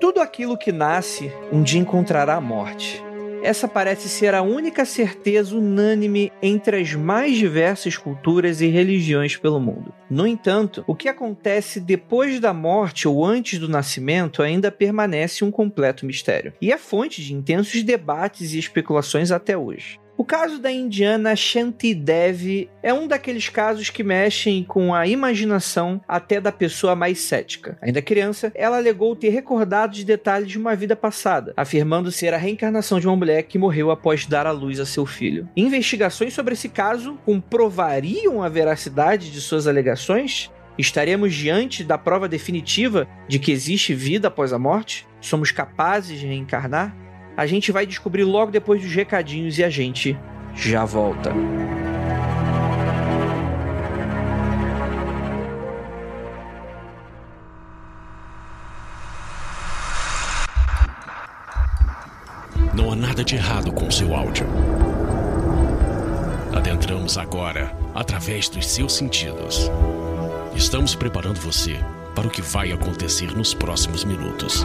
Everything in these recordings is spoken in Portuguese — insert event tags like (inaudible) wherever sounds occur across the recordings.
Tudo aquilo que nasce um dia encontrará a morte. Essa parece ser a única certeza unânime entre as mais diversas culturas e religiões pelo mundo. No entanto, o que acontece depois da morte ou antes do nascimento ainda permanece um completo mistério e é fonte de intensos debates e especulações até hoje. O caso da indiana Shanti Devi é um daqueles casos que mexem com a imaginação até da pessoa mais cética. Ainda criança, ela alegou ter recordado de detalhes de uma vida passada, afirmando ser a reencarnação de uma mulher que morreu após dar à luz a seu filho. Investigações sobre esse caso comprovariam a veracidade de suas alegações? Estaremos diante da prova definitiva de que existe vida após a morte? Somos capazes de reencarnar? A gente vai descobrir logo depois dos recadinhos e a gente já volta. Não há nada de errado com seu áudio. Adentramos agora através dos seus sentidos. Estamos preparando você para o que vai acontecer nos próximos minutos.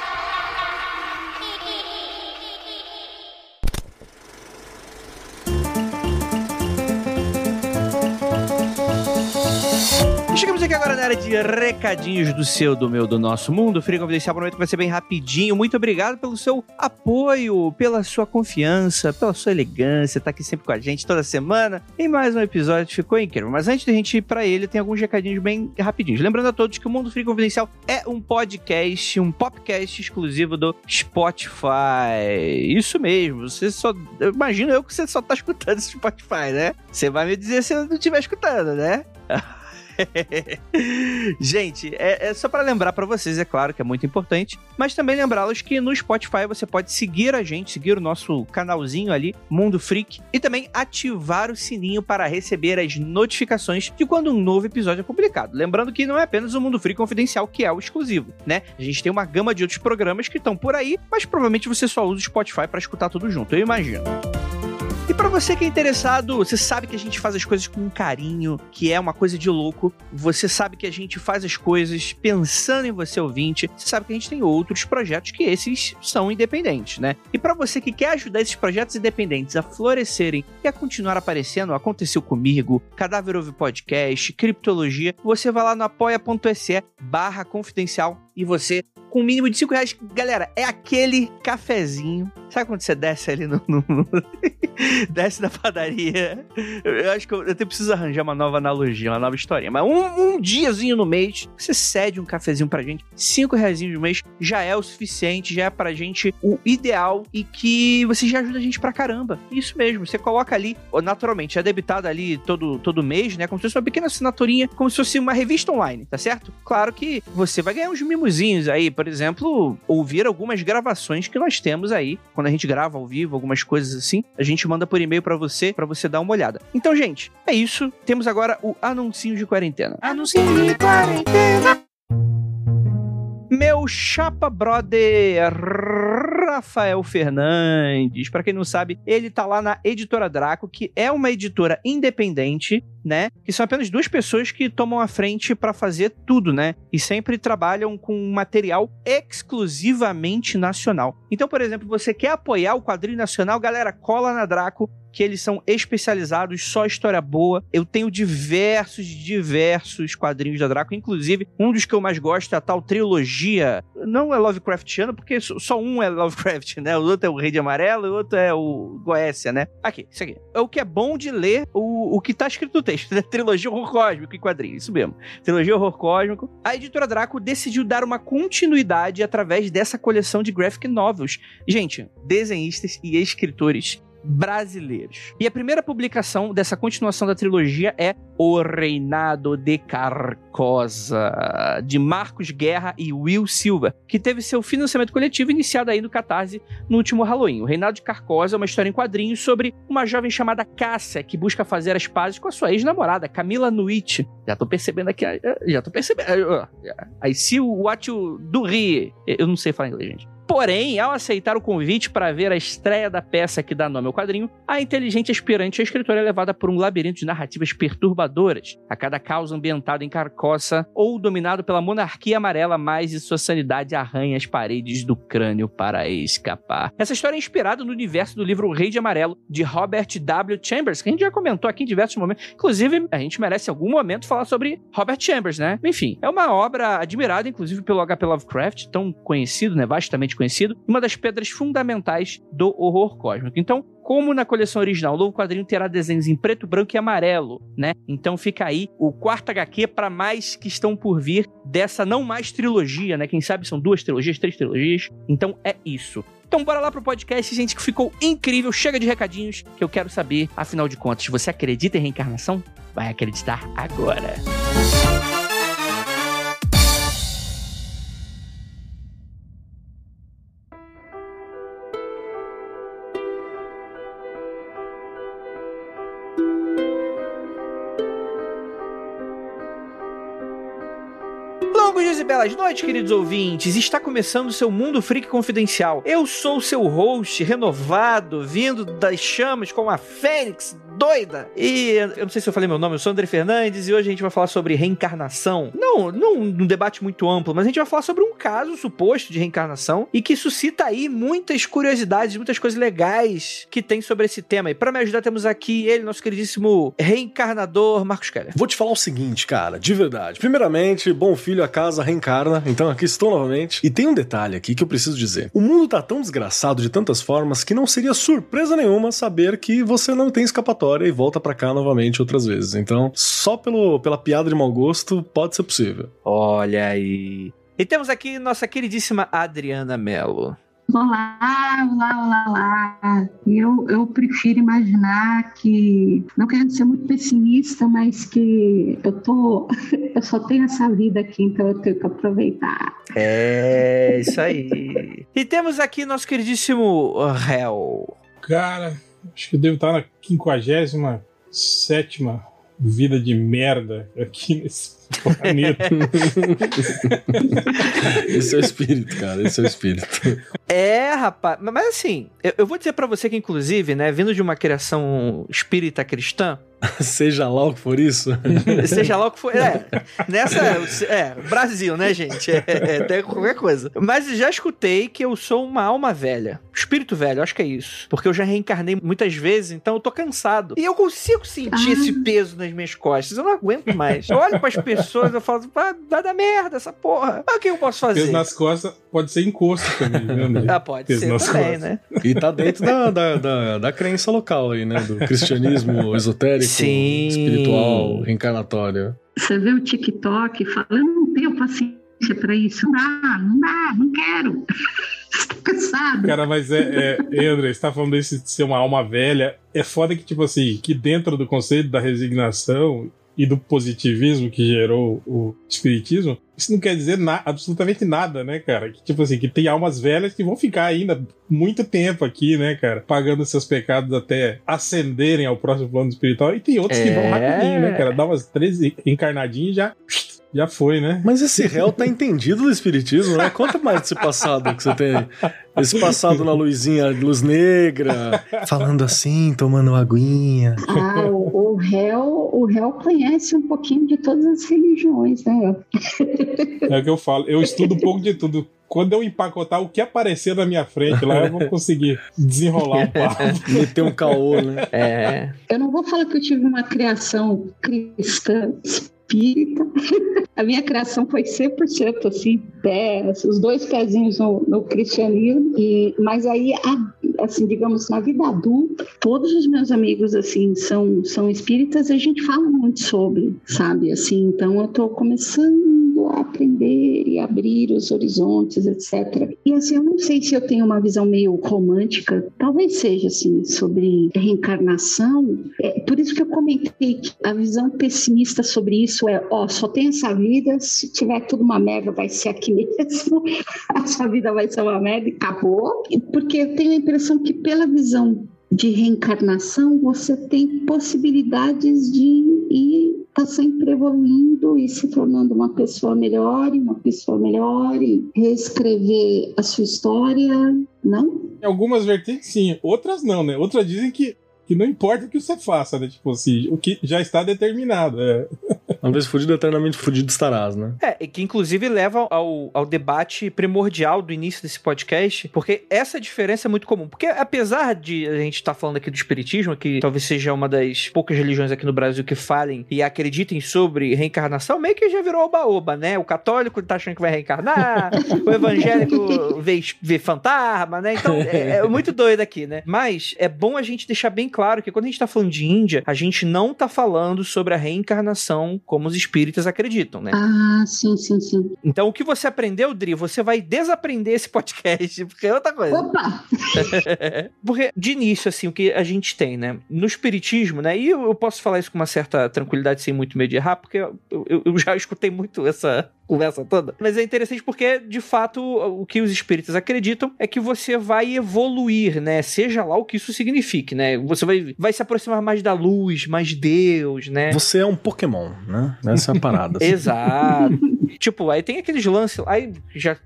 Aqui agora na área de recadinhos do seu, do meu, do nosso mundo. Frio Confidencial prometo que vai ser bem rapidinho. Muito obrigado pelo seu apoio, pela sua confiança, pela sua elegância, tá aqui sempre com a gente toda semana. Em mais um episódio ficou incrível. Mas antes da gente ir pra ele, tem alguns recadinhos bem rapidinhos. Lembrando a todos que o Mundo Frio Confidencial é um podcast, um podcast exclusivo do Spotify. Isso mesmo. Você só. Eu imagino eu que você só tá escutando esse Spotify, né? Você vai me dizer se eu não estiver escutando, né? (laughs) (laughs) Gente, é, é só para lembrar para vocês, é claro que é muito importante, mas também lembrá-los que no Spotify você pode seguir a gente, seguir o nosso canalzinho ali, Mundo Freak, e também ativar o sininho para receber as notificações de quando um novo episódio é publicado. Lembrando que não é apenas o Mundo Freak Confidencial que é o exclusivo, né? A gente tem uma gama de outros programas que estão por aí, mas provavelmente você só usa o Spotify para escutar tudo junto, eu imagino. E para você que é interessado, você sabe que a gente faz as coisas com carinho, que é uma coisa de louco. Você sabe que a gente faz as coisas pensando em você ouvinte. Você sabe que a gente tem outros projetos que esses são independentes, né? E para você que quer ajudar esses projetos independentes a florescerem e a continuar aparecendo, aconteceu comigo, Cadáver Ouve Podcast, Criptologia, você vai lá no apoia.se barra confidencial e você com o mínimo de 5 reais. Galera, é aquele cafezinho. Sabe quando você desce ali no... (laughs) (laughs) desce da padaria? Eu, acho que eu, eu preciso arranjar uma nova analogia, uma nova historinha. Mas um, um diazinho no mês, você cede um cafezinho pra gente. 5 reais no mês já é o suficiente, já é pra gente o ideal e que você já ajuda a gente pra caramba. Isso mesmo, você coloca ali, naturalmente, é debitado ali todo, todo mês, né? Como se fosse uma pequena assinaturinha, como se fosse uma revista online, tá certo? Claro que você vai ganhar uns mimozinhos aí, por exemplo, ouvir algumas gravações que nós temos aí. Quando a gente grava ao vivo, algumas coisas assim, a gente manda por e-mail para você, para você dar uma olhada. Então, gente, é isso. Temos agora o anuncinho de quarentena. Anuncinho de quarentena. Meu chapa brother Rafael Fernandes. Para quem não sabe, ele tá lá na Editora Draco, que é uma editora independente, né? Que são apenas duas pessoas que tomam a frente para fazer tudo, né? E sempre trabalham com material exclusivamente nacional. Então, por exemplo, você quer apoiar o quadrinho nacional, galera, cola na Draco que eles são especializados só história boa. Eu tenho diversos, diversos quadrinhos da Draco, inclusive um dos que eu mais gosto é a tal trilogia. Não é Lovecraftiano, porque só um é Lovecraft, né? O outro é o Rei de Amarelo e o outro é o Goécia, né? Aqui, isso aqui. É o que é bom de ler o, o que tá escrito no texto, né? (laughs) Trilogia Horror Cósmico e quadrinho, isso mesmo. Trilogia Horror Cósmico. A editora Draco decidiu dar uma continuidade através dessa coleção de graphic novels. Gente, desenhistas e escritores brasileiros. E a primeira publicação dessa continuação da trilogia é O Reinado de Carcosa, de Marcos Guerra e Will Silva, que teve seu financiamento coletivo iniciado aí no Catarse no último Halloween. O Reinado de Carcosa é uma história em quadrinhos sobre uma jovem chamada Cássia, que busca fazer as pazes com a sua ex-namorada, Camila Nuit. Já tô percebendo aqui, já tô percebendo. I see what you do here. Eu não sei falar inglês, gente. Porém, ao aceitar o convite para ver a estreia da peça que dá nome ao quadrinho, a inteligente aspirante a escritora é levada por um labirinto de narrativas perturbadoras, a cada caos ambientado em Carcoça ou dominado pela monarquia amarela, mais de sua sanidade arranha as paredes do crânio para escapar. Essa história é inspirada no universo do livro O Rei de Amarelo, de Robert W. Chambers, que a gente já comentou aqui em diversos momentos. Inclusive, a gente merece em algum momento falar sobre Robert Chambers, né? Enfim, é uma obra admirada, inclusive, pelo H.P. Lovecraft, tão conhecido, né? Vastamente conhecido, uma das pedras fundamentais do horror cósmico. Então, como na coleção original, o novo quadrinho terá desenhos em preto, branco e amarelo, né? Então fica aí o quarto HQ para mais que estão por vir dessa não mais trilogia, né? Quem sabe são duas trilogias, três trilogias. Então é isso. Então bora lá pro podcast, gente, que ficou incrível. Chega de recadinhos que eu quero saber, afinal de contas, você acredita em reencarnação? Vai acreditar agora. Música belas noites, queridos ouvintes. Está começando o seu Mundo Freak Confidencial. Eu sou o seu host renovado, vindo das chamas como a Fênix doida. E eu não sei se eu falei meu nome, eu sou André Fernandes e hoje a gente vai falar sobre reencarnação. Não, não um debate muito amplo, mas a gente vai falar sobre um caso suposto de reencarnação e que suscita aí muitas curiosidades, muitas coisas legais que tem sobre esse tema. E para me ajudar temos aqui ele, nosso queridíssimo reencarnador Marcos Keller. Vou te falar o seguinte, cara, de verdade. Primeiramente, bom filho a casa reencarna, então aqui estou novamente. E tem um detalhe aqui que eu preciso dizer. O mundo tá tão desgraçado de tantas formas que não seria surpresa nenhuma saber que você não tem escapatória e volta para cá novamente outras vezes. Então, só pelo, pela piada de mau gosto pode ser possível. Olha aí. E temos aqui nossa queridíssima Adriana Mello. Olá, olá, olá, olá. Eu, eu prefiro imaginar que, não quero ser muito pessimista, mas que eu tô, (laughs) eu só tenho essa vida aqui, então eu tenho que aproveitar. É, isso aí. e temos aqui nosso queridíssimo réu. Cara, acho que eu devo estar na 57 vida de merda aqui nesse (laughs) planeta. esse é o espírito, cara. Esse é o espírito. É, rapaz. Mas assim, eu, eu vou dizer para você que, inclusive, né, vindo de uma criação espírita cristã, (laughs) Seja lá o que for isso. (laughs) Seja lá o que for. É, nessa. É, Brasil, né, gente? É, é até qualquer coisa. Mas já escutei que eu sou uma alma velha. Espírito velho, acho que é isso. Porque eu já reencarnei muitas vezes, então eu tô cansado. E eu consigo sentir ah. esse peso nas minhas costas. Eu não aguento mais. Eu olho pras pessoas e falo, ah, vai dar merda essa porra. Mas o que eu posso fazer? Peso nas costas pode ser encosto também, né? Ah, pode peso ser também, costas. né? E tá dentro da, da, da, da crença local aí, né? Do cristianismo (laughs) esotérico Sim. espiritual, reencarnatório. Você vê o TikTok fala, eu não tenho paciência para isso. Não dá, não dá, não quero. (laughs) Estou cansado. Cara, mas é, é André, você tá falando desse de ser uma alma velha. É foda que, tipo assim, que dentro do conceito da resignação e do positivismo que gerou o espiritismo, isso não quer dizer na, absolutamente nada, né, cara? Que, tipo assim, que tem almas velhas que vão ficar ainda muito tempo aqui, né, cara? Pagando seus pecados até ascenderem ao próximo plano espiritual. E tem outros é... que vão é. rapidinho, né, cara? Dá umas três encarnadinhas e já já foi, né? Mas esse réu tá entendido do espiritismo, né? Conta mais desse passado que você tem. Esse passado na luzinha, luz negra, falando assim, tomando aguinha. Ah, o, o réu, o réu conhece um pouquinho de todas as religiões, né? É o que eu falo. Eu estudo um pouco de tudo quando eu empacotar o que aparecer na minha frente lá, eu vou conseguir desenrolar um papo. Meter um caô, né? É. Eu não vou falar que eu tive uma criação cristã espírita. (laughs) A minha criação foi 100% assim, pés, os dois pezinhos no, no cristianismo. E, mas aí, a, assim, digamos, na vida adulta, todos os meus amigos, assim, são, são espíritas e a gente fala muito sobre, sabe? Assim, então eu tô começando aprender e abrir os horizontes, etc. E assim, eu não sei se eu tenho uma visão meio romântica, talvez seja assim, sobre reencarnação. É, por isso que eu comentei que a visão pessimista sobre isso é: ó, só tem essa vida, se tiver tudo uma merda, vai ser aqui mesmo, (laughs) a sua vida vai ser uma merda e acabou. Porque eu tenho a impressão que, pela visão de reencarnação, você tem possibilidades de ir tá sempre evoluindo e se tornando uma pessoa melhor, e uma pessoa melhor, e reescrever a sua história, não? Em algumas vertentes, sim. Outras não, né? Outras dizem que, que não importa o que você faça, né? Tipo assim, o que já está determinado. É. (laughs) Uma vez fudido, eternamente fudido estarás, né? É, e que inclusive leva ao, ao debate primordial do início desse podcast, porque essa diferença é muito comum. Porque apesar de a gente estar tá falando aqui do espiritismo, que talvez seja uma das poucas religiões aqui no Brasil que falem e acreditem sobre reencarnação, meio que já virou oba-oba, né? O católico tá achando que vai reencarnar, (laughs) o evangélico vê, vê fantasma, né? Então é, é (laughs) muito doido aqui, né? Mas é bom a gente deixar bem claro que quando a gente tá falando de Índia, a gente não tá falando sobre a reencarnação como os espíritas acreditam, né? Ah, sim, sim, sim. Então, o que você aprendeu, Dri, você vai desaprender esse podcast, (laughs) porque é outra coisa. Opa! (laughs) porque, de início, assim, o que a gente tem, né? No espiritismo, né? E eu, eu posso falar isso com uma certa tranquilidade, sem muito medo de errar, porque eu, eu, eu já (laughs) escutei muito essa conversa toda. Mas é interessante porque, de fato, o que os espíritas acreditam é que você vai evoluir, né? Seja lá o que isso signifique, né? Você vai, vai se aproximar mais da luz, mais de Deus, né? Você é um Pokémon, né? Essa é a parada. assim. (laughs) Exato. tipo, aí tem aqueles lances, aí já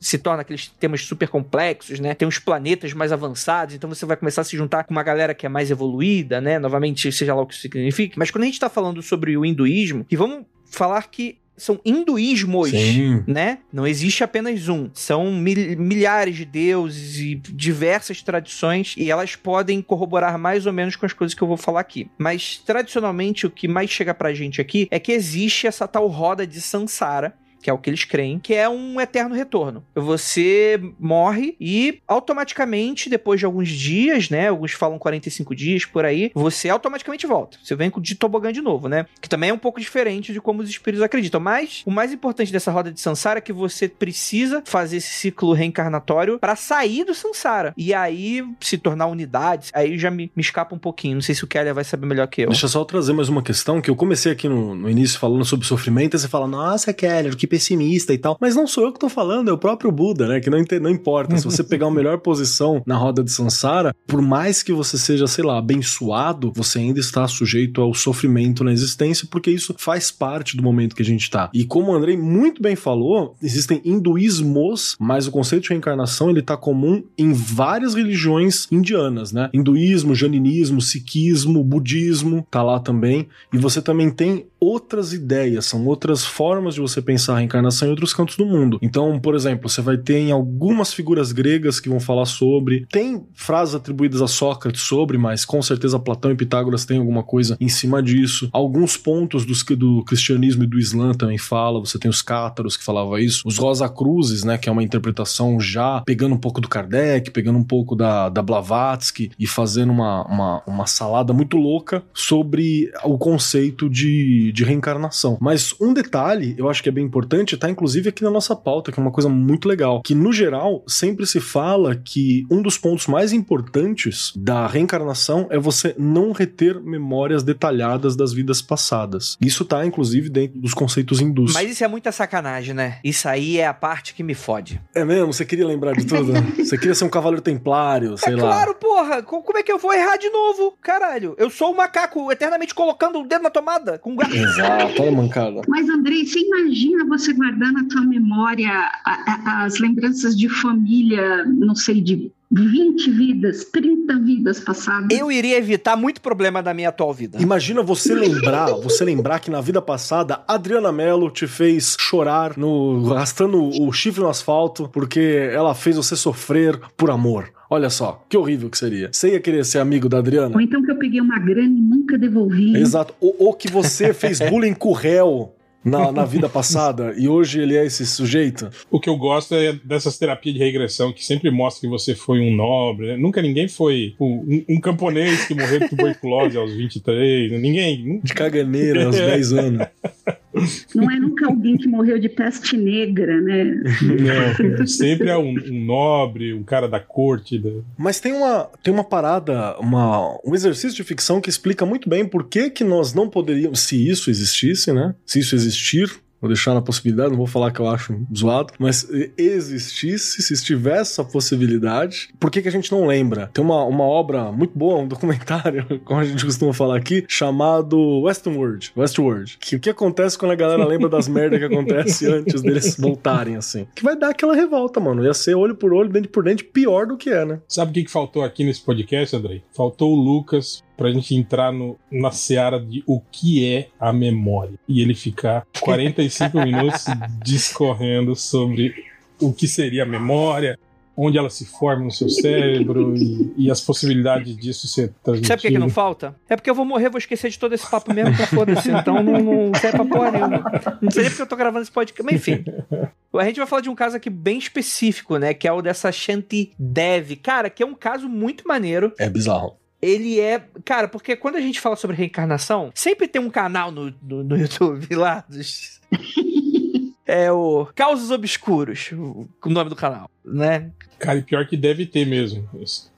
se torna aqueles temas super complexos, né? Tem uns planetas mais avançados, então você vai começar a se juntar com uma galera que é mais evoluída, né? Novamente, seja lá o que isso signifique. Mas quando a gente tá falando sobre o hinduísmo, e vamos falar que são hinduísmos, Sim. né? Não existe apenas um. São mil, milhares de deuses e diversas tradições e elas podem corroborar mais ou menos com as coisas que eu vou falar aqui. Mas tradicionalmente o que mais chega pra gente aqui é que existe essa tal roda de Sansara, que é o que eles creem, que é um eterno retorno. Você morre e automaticamente, depois de alguns dias, né? Alguns falam 45 dias por aí, você automaticamente volta. Você vem de tobogã de novo, né? Que também é um pouco diferente de como os espíritos acreditam. Mas o mais importante dessa roda de Sansara é que você precisa fazer esse ciclo reencarnatório para sair do Sansara. E aí se tornar unidade. Aí já me, me escapa um pouquinho. Não sei se o Keller vai saber melhor que eu. Deixa eu só trazer mais uma questão que eu comecei aqui no, no início falando sobre sofrimento. E você fala, nossa, Keller, que pessimista e tal. Mas não sou eu que tô falando, é o próprio Buda, né? Que não, não importa. Se você pegar a (laughs) melhor posição na roda de Sansara, por mais que você seja, sei lá, abençoado, você ainda está sujeito ao sofrimento na existência, porque isso faz parte do momento que a gente tá. E como o Andrei muito bem falou, existem hinduísmos, mas o conceito de reencarnação ele tá comum em várias religiões indianas, né? Hinduísmo, janinismo, sikhismo, budismo, tá lá também. E você também tem outras ideias, são outras formas de você pensar reencarnação em outros cantos do mundo. Então, por exemplo, você vai ter em algumas figuras gregas que vão falar sobre, tem frases atribuídas a Sócrates sobre, mas com certeza Platão e Pitágoras têm alguma coisa em cima disso. Alguns pontos dos, do cristianismo e do Islã também fala, você tem os cátaros que falava isso, os Rosa Cruzes, né, que é uma interpretação já pegando um pouco do Kardec, pegando um pouco da, da Blavatsky e fazendo uma, uma, uma salada muito louca sobre o conceito de, de reencarnação. Mas um detalhe, eu acho que é bem importante, tá inclusive aqui na nossa pauta, que é uma coisa muito legal, que no geral sempre se fala que um dos pontos mais importantes da reencarnação é você não reter memórias detalhadas das vidas passadas. Isso tá inclusive dentro dos conceitos hindus. Mas isso é muita sacanagem, né? Isso aí é a parte que me fode. É mesmo? Você queria lembrar de tudo? (laughs) você queria ser um cavaleiro templário, sei é lá. Claro, porra! Como é que eu vou errar de novo? Caralho, eu sou o macaco eternamente colocando o dedo na tomada com gato. Exato, olha mancada. Mas, Andrei, você imagina você guardar na tua memória a, a, as lembranças de família, não sei, de 20 vidas, 30 vidas passadas. Eu iria evitar muito problema da minha atual vida. Imagina você lembrar, você lembrar que na vida passada Adriana Mello te fez chorar no arrastando o chifre no asfalto porque ela fez você sofrer por amor. Olha só, que horrível que seria. Você ia querer ser amigo da Adriana? Ou então que eu peguei uma grana e nunca devolvi. Exato. Ou, ou que você fez bullying com o réu na, na, vida passada e hoje ele é esse sujeito? O que eu gosto é dessas terapias de regressão que sempre mostra que você foi um nobre. Né? Nunca ninguém foi um, um, camponês que morreu de tuberculose aos 23. Ninguém. De caganeira aos (laughs) 10 anos. Não é nunca alguém que morreu de peste negra, né? Não, sempre é um, um nobre, um cara da corte. Da... Mas tem uma, tem uma parada, uma, um exercício de ficção que explica muito bem por que, que nós não poderíamos, se isso existisse, né? Se isso existir, Vou deixar na possibilidade, não vou falar que eu acho zoado, mas existisse, se estivesse essa possibilidade, por que, que a gente não lembra? Tem uma, uma obra muito boa, um documentário, (laughs) como a gente costuma falar aqui, chamado Westworld. Westworld. Que o que acontece quando a galera lembra das merdas que acontece (laughs) antes deles voltarem, assim? Que vai dar aquela revolta, mano. Ia ser olho por olho, dente por dente, pior do que é, né? Sabe o que, que faltou aqui nesse podcast, Andrei? Faltou o Lucas pra gente entrar no, na seara de o que é a memória. E ele ficar (laughs) 45 minutos discorrendo sobre o que seria a memória, onde ela se forma no seu cérebro e, e as possibilidades disso ser transmitido. Sabe por que, que não falta? É porque eu vou morrer, vou esquecer de todo esse papo mesmo, então foda-se. Então não, não serve pra porra nenhuma. Não sei nem porque eu tô gravando esse podcast, mas enfim. A gente vai falar de um caso aqui bem específico, né? Que é o dessa Shanti Dev. Cara, que é um caso muito maneiro. É bizarro ele é. Cara, porque quando a gente fala sobre reencarnação, sempre tem um canal no, no, no (laughs) YouTube lá dos. (laughs) é o Causos Obscuros, o, nome do canal, né? Cara, e pior que deve ter mesmo.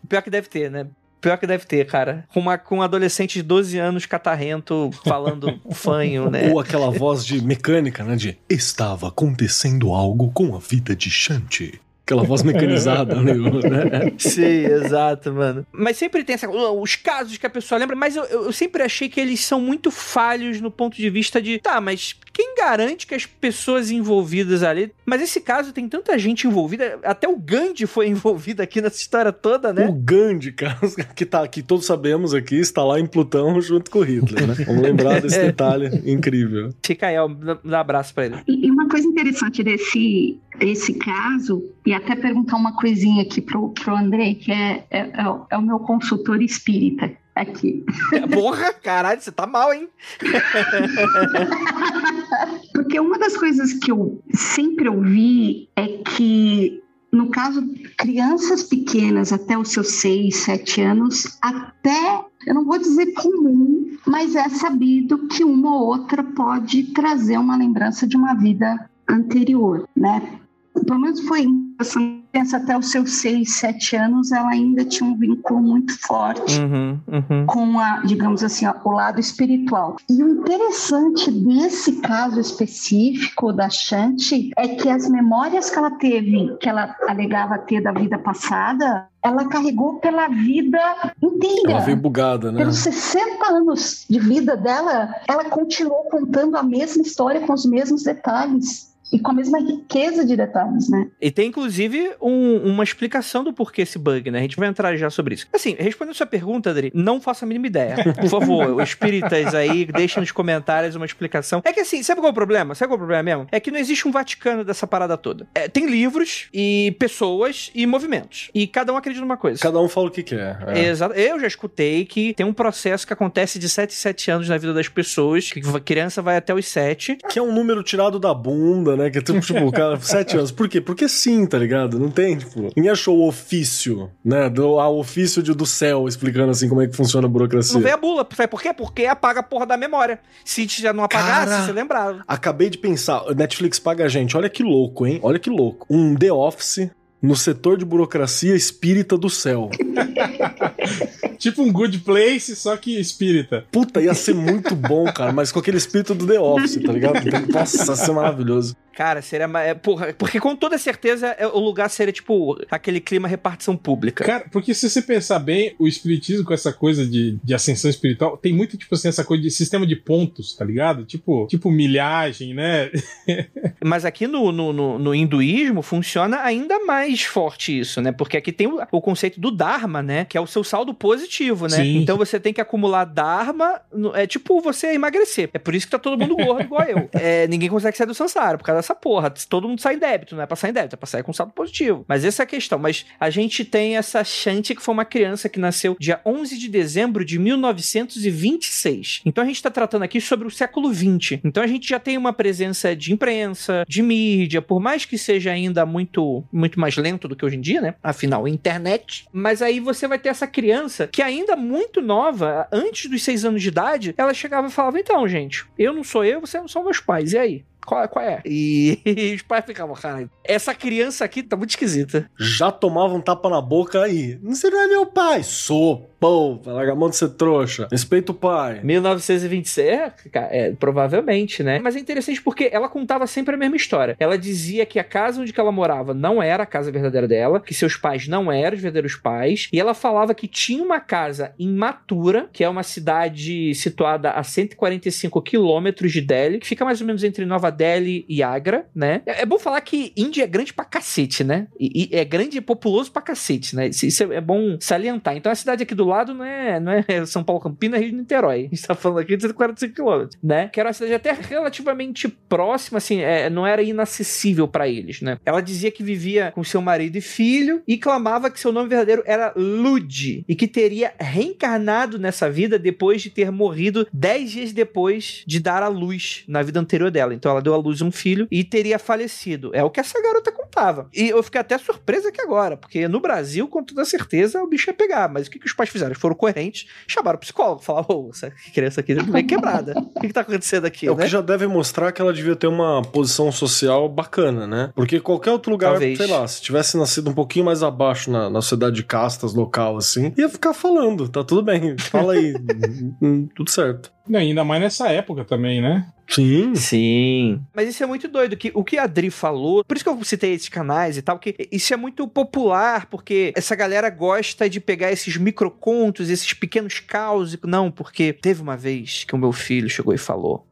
Pior que deve ter, né? Pior que deve ter, cara. Com, uma, com um adolescente de 12 anos catarrento falando (laughs) fanho, né? Ou aquela voz de mecânica, né? De estava acontecendo algo com a vida de Shanti. Aquela voz mecanizada, (laughs) né? Sim, exato, mano. Mas sempre tem essa, os casos que a pessoa lembra, mas eu, eu sempre achei que eles são muito falhos no ponto de vista de, tá, mas quem garante que as pessoas envolvidas ali. Mas esse caso tem tanta gente envolvida, até o Gandhi foi (laughs) envolvido aqui nessa história toda, né? O Gandhi, cara, (laughs) que, tá, que todos sabemos aqui, está lá em Plutão junto com o Hitler, né? Vamos lembrar desse detalhe incrível. Fica aí, ó, dá um abraço pra ele. E uma coisa interessante desse esse caso, e até perguntar uma coisinha aqui pro, pro André, que é, é, é, é o meu consultor espírita aqui. (laughs) Porra, caralho, você tá mal, hein? (laughs) Porque uma das coisas que eu sempre ouvi é que, no caso, crianças pequenas até os seus 6, 7 anos, até, eu não vou dizer comum, mas é sabido que uma ou outra pode trazer uma lembrança de uma vida anterior, né? Pelo menos foi essa criança até os seus seis, sete anos, ela ainda tinha um vínculo muito forte uhum, uhum. com a, digamos assim, o lado espiritual. E o interessante desse caso específico da Shanti é que as memórias que ela teve, que ela alegava ter da vida passada, ela carregou pela vida inteira. Ela veio bugada, né? Pelos 60 anos de vida dela, ela continuou contando a mesma história com os mesmos detalhes e com a mesma riqueza de detalhes, né? E tem inclusive um, uma explicação do porquê esse bug, né? A gente vai entrar já sobre isso. Assim, respondendo a sua pergunta, Adri, não faço a mínima ideia. Por favor, espíritas aí, deixem nos comentários uma explicação. É que assim, sabe qual é o problema? Sabe qual é o problema mesmo? É que não existe um Vaticano dessa parada toda. É, tem livros e pessoas e movimentos. E cada um acredita numa coisa. Cada um fala o que quer. É. Exato. Eu já escutei que tem um processo que acontece de 7 em 7 anos na vida das pessoas, que a criança vai até os 7. Que é um número tirado da bunda, né? Que é tipo, tipo, cara, (laughs) sete anos. Por quê? Porque sim, tá ligado? Não tem, tipo. Ninguém achou o ofício, né? Do, a ofício de, do céu explicando assim como é que funciona a burocracia. Não vem a bula. Sabe por quê? Porque apaga a porra da memória. Se já não apagasse, cara, você lembrava. Acabei de pensar, Netflix paga a gente. Olha que louco, hein? Olha que louco. Um The Office no setor de burocracia espírita do céu. (laughs) tipo um good place, só que espírita. Puta, ia ser muito bom, cara, mas com aquele espírito do The Office, tá ligado? (laughs) Nossa, ia ser maravilhoso. Cara, seria. É, porra, porque com toda certeza é, o lugar seria tipo aquele clima repartição pública. Cara, porque se você pensar bem, o espiritismo com essa coisa de, de ascensão espiritual tem muito, tipo assim, essa coisa de sistema de pontos, tá ligado? Tipo, tipo milhagem, né? (laughs) Mas aqui no, no, no, no, hinduísmo funciona ainda mais forte isso, né? Porque aqui tem o, o, conceito do Dharma, né? Que é o seu saldo positivo, né? Sim. Então você tem que acumular Dharma. É tipo você emagrecer. É por isso que tá todo mundo gordo igual eu. (laughs) É, ninguém consegue sair do Sansara, por causa essa porra. Todo mundo sai em débito, não é pra sair em débito, é pra sair com saldo positivo. Mas essa é a questão. Mas a gente tem essa Shanti, que foi uma criança que nasceu dia 11 de dezembro de 1926. Então a gente tá tratando aqui sobre o século 20. Então a gente já tem uma presença de imprensa, de mídia, por mais que seja ainda muito, muito mais lento do que hoje em dia, né? Afinal, internet. Mas aí você vai ter essa criança que ainda muito nova, antes dos seis anos de idade, ela chegava e falava: Então, gente, eu não sou eu, você não são meus pais. E aí? Qual, qual é? E, e (laughs) os pais ficavam, cara, essa criança aqui tá muito esquisita. Já tomava um tapa na boca aí. Você não é meu pai. Sou, pô. Larga a mão de ser trouxa. Respeita o pai. 1926, é, é, provavelmente, né? Mas é interessante porque ela contava sempre a mesma história. Ela dizia que a casa onde ela morava não era a casa verdadeira dela, que seus pais não eram os verdadeiros pais, e ela falava que tinha uma casa em Matura, que é uma cidade situada a 145 quilômetros de Delhi, que fica mais ou menos entre Nova Delhi e Agra, né? É, é bom falar que Índia é grande pra cacete, né? E, e é grande e populoso pra cacete, né? Isso, isso é, bom salientar. Então a cidade aqui do lado não é, não é (laughs) São Paulo Campinas, Rio de Niterói. A gente tá falando aqui de 145 quilômetros, né? Que era uma cidade até relativamente próxima, assim, é, não era inacessível para eles, né? Ela dizia que vivia com seu marido e filho e clamava que seu nome verdadeiro era Lud e que teria reencarnado nessa vida depois de ter morrido 10 dias depois de dar à luz na vida anterior dela. Então ela deu à luz um filho e teria falecido. É o que essa garota contava. E eu fiquei até surpresa aqui agora, porque no Brasil, com toda certeza, o bicho ia pegar. Mas o que, que os pais fizeram? Eles foram coerentes, chamaram o psicólogo, falaram, ô, essa criança aqui meio quebrada. O que, que tá acontecendo aqui, É o né? que já deve mostrar que ela devia ter uma posição social bacana, né? Porque qualquer outro lugar, Talvez. sei lá, se tivesse nascido um pouquinho mais abaixo na, na sociedade de castas local, assim, ia ficar falando, tá tudo bem, fala aí, (laughs) tudo certo. Não, ainda mais nessa época também, né? Sim. Sim. Mas isso é muito doido, que o que a Adri falou, por isso que eu citei esses canais e tal, que isso é muito popular, porque essa galera gosta de pegar esses microcontos, esses pequenos caos. e- Não, porque teve uma vez que o meu filho chegou e falou: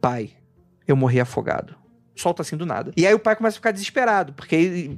Pai, eu morri afogado. Solta assim do nada. E aí o pai começa a ficar desesperado, porque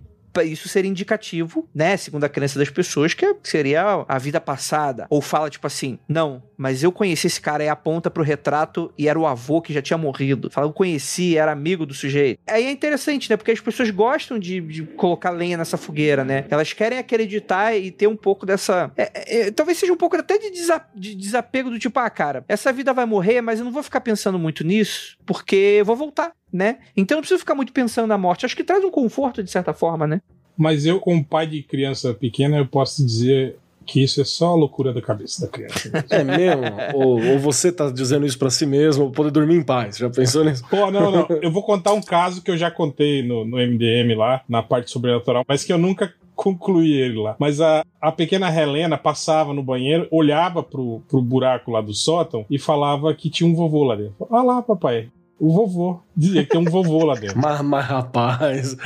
isso seria indicativo, né, segundo a crença das pessoas, que seria a vida passada. Ou fala tipo assim: não, mas eu conheci esse cara e aponta pro retrato e era o avô que já tinha morrido. Fala, eu conheci, era amigo do sujeito. Aí é interessante, né, porque as pessoas gostam de, de colocar lenha nessa fogueira, né? Elas querem acreditar e ter um pouco dessa. é, é, é, talvez seja um pouco até de, desa- de desapego do tipo, ah, cara, essa vida vai morrer, mas eu não vou ficar pensando muito nisso, porque eu vou voltar. Né? Então não preciso ficar muito pensando na morte. Acho que traz um conforto, de certa forma, né? Mas eu, como pai de criança pequena, eu posso dizer que isso é só a loucura da cabeça da criança. (laughs) É mesmo? ou, ou você tá dizendo isso pra si mesmo, ou poder dormir em paz, já pensou nisso? Pô, não, não. Eu vou contar um caso que eu já contei no, no MDM lá, na parte sobrenatural, mas que eu nunca concluí ele lá. Mas a, a pequena Helena passava no banheiro, olhava pro, pro buraco lá do sótão e falava que tinha um vovô lá dentro. Olha lá, papai. O vovô. Dizia que tem um vovô lá dentro. Mas, mas rapaz.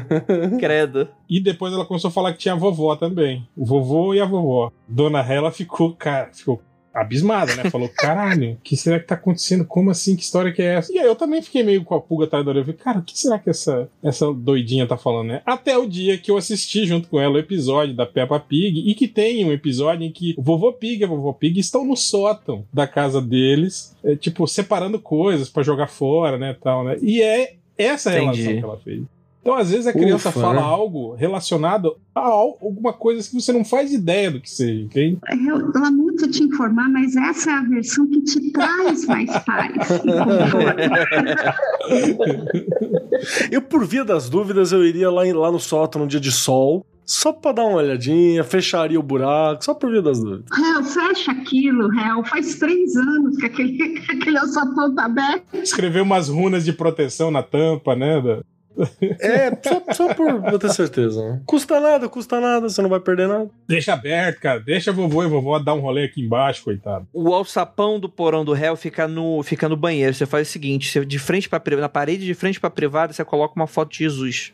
(laughs) Credo. E depois ela começou a falar que tinha a vovó também. O vovô e a vovó. Dona Hela ficou, cara, ficou abismada, né? Falou, caralho, o que será que tá acontecendo? Como assim? Que história que é essa? E aí eu também fiquei meio com a pulga atrás da orelha. Eu falei, cara, o que será que essa, essa doidinha tá falando, né? Até o dia que eu assisti junto com ela o episódio da Peppa Pig e que tem um episódio em que o vovô Pig e a vovó Pig estão no sótão da casa deles, é, tipo, separando coisas pra jogar fora, né, tal, né? E é essa a Entendi. relação que ela fez. Então, às vezes, a criança Ufa, fala né? algo relacionado a al- alguma coisa que você não faz ideia do que seja, entende? Eu lamento te informar, mas essa é a versão que te traz mais paz. (laughs) Eu, por via das dúvidas, eu iria lá, lá no sótão num dia de sol, só pra dar uma olhadinha, fecharia o buraco, só por via das dúvidas. Réu, fecha aquilo, Réu. Faz três anos que aquele, (laughs) que aquele alçapão tá aberto. Escrever umas runas de proteção na tampa, né? É, só, só por pra ter certeza. Né? Custa nada, custa nada, você não vai perder nada. Deixa aberto, cara. Deixa vovô e vovó dar um rolê aqui embaixo, coitado. O alçapão do porão do réu fica no, fica no banheiro. Você faz o seguinte: você de frente para na parede de frente pra privada, você coloca uma foto de Jesus.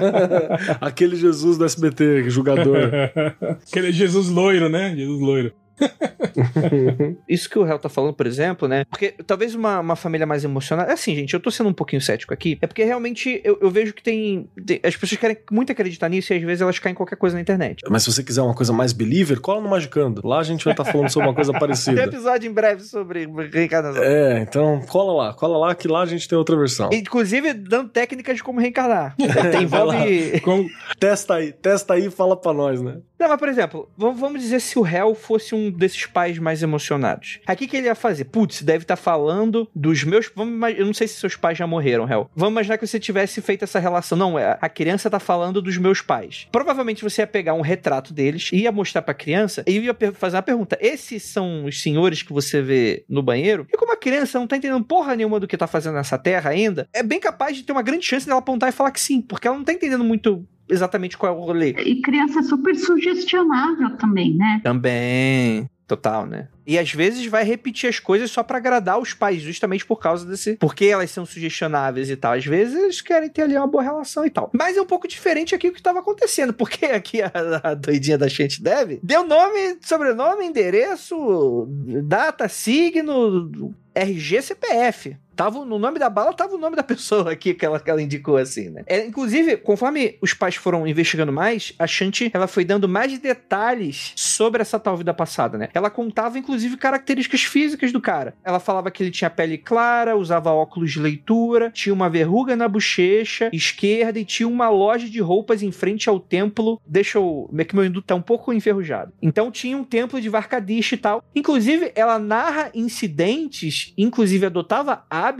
(laughs) Aquele Jesus do SBT, jogador. (laughs) Aquele Jesus loiro, né? Jesus loiro. (laughs) Isso que o réu tá falando, por exemplo, né? Porque talvez uma, uma família mais emocionada. É assim, gente, eu tô sendo um pouquinho cético aqui. É porque realmente eu, eu vejo que tem, tem- As pessoas querem muito acreditar nisso e às vezes elas caem em qualquer coisa na internet. Mas se você quiser uma coisa mais believer, cola no Magicando. Lá a gente vai estar falando sobre uma coisa (laughs) Tem parecida. episódio em breve sobre reencarnação. É, então cola lá, cola lá que lá a gente tem outra versão. Inclusive dando técnicas de como reencarnar. (laughs) Tem, envolve. Como- Testa aí, testa aí e fala pra nós, né? Não, mas por exemplo, vamos dizer se o réu fosse um, um desses pais mais emocionados. Aqui que ele ia fazer? Putz, deve estar tá falando dos meus. Vamos, eu não sei se seus pais já morreram, Hel. Vamos imaginar que você tivesse feito essa relação. Não, é, a criança tá falando dos meus pais. Provavelmente você ia pegar um retrato deles, ia mostrar pra criança e ia fazer uma pergunta: esses são os senhores que você vê no banheiro? E como a criança não tá entendendo porra nenhuma do que tá fazendo nessa terra ainda, é bem capaz de ter uma grande chance dela apontar e falar que sim, porque ela não tá entendendo muito exatamente qual é o rolê. E criança é super sugestionável também, né? Também. Total, né? E às vezes vai repetir as coisas só para agradar os pais, justamente por causa desse. Porque elas são sugestionáveis e tal. Às vezes eles querem ter ali uma boa relação e tal. Mas é um pouco diferente aqui o que estava acontecendo, porque aqui a, a doidinha da gente deve deu nome, sobrenome, endereço, data, signo, RG, CPF. Tava, no nome da bala tava o nome da (laughs) pessoa aqui que ela, que ela indicou assim, né? É, inclusive, conforme os pais foram investigando mais, a Shanti, ela foi dando mais detalhes sobre essa tal vida passada, né? Ela contava, inclusive, características físicas do cara. Ela falava que ele tinha pele clara, usava óculos de leitura, tinha uma verruga na bochecha esquerda e tinha uma loja de roupas em frente ao templo. Deixa eu... É que meu hindu tá um pouco enferrujado. Então tinha um templo de Varkadish e tal. Inclusive, ela narra incidentes, inclusive adotava hábitos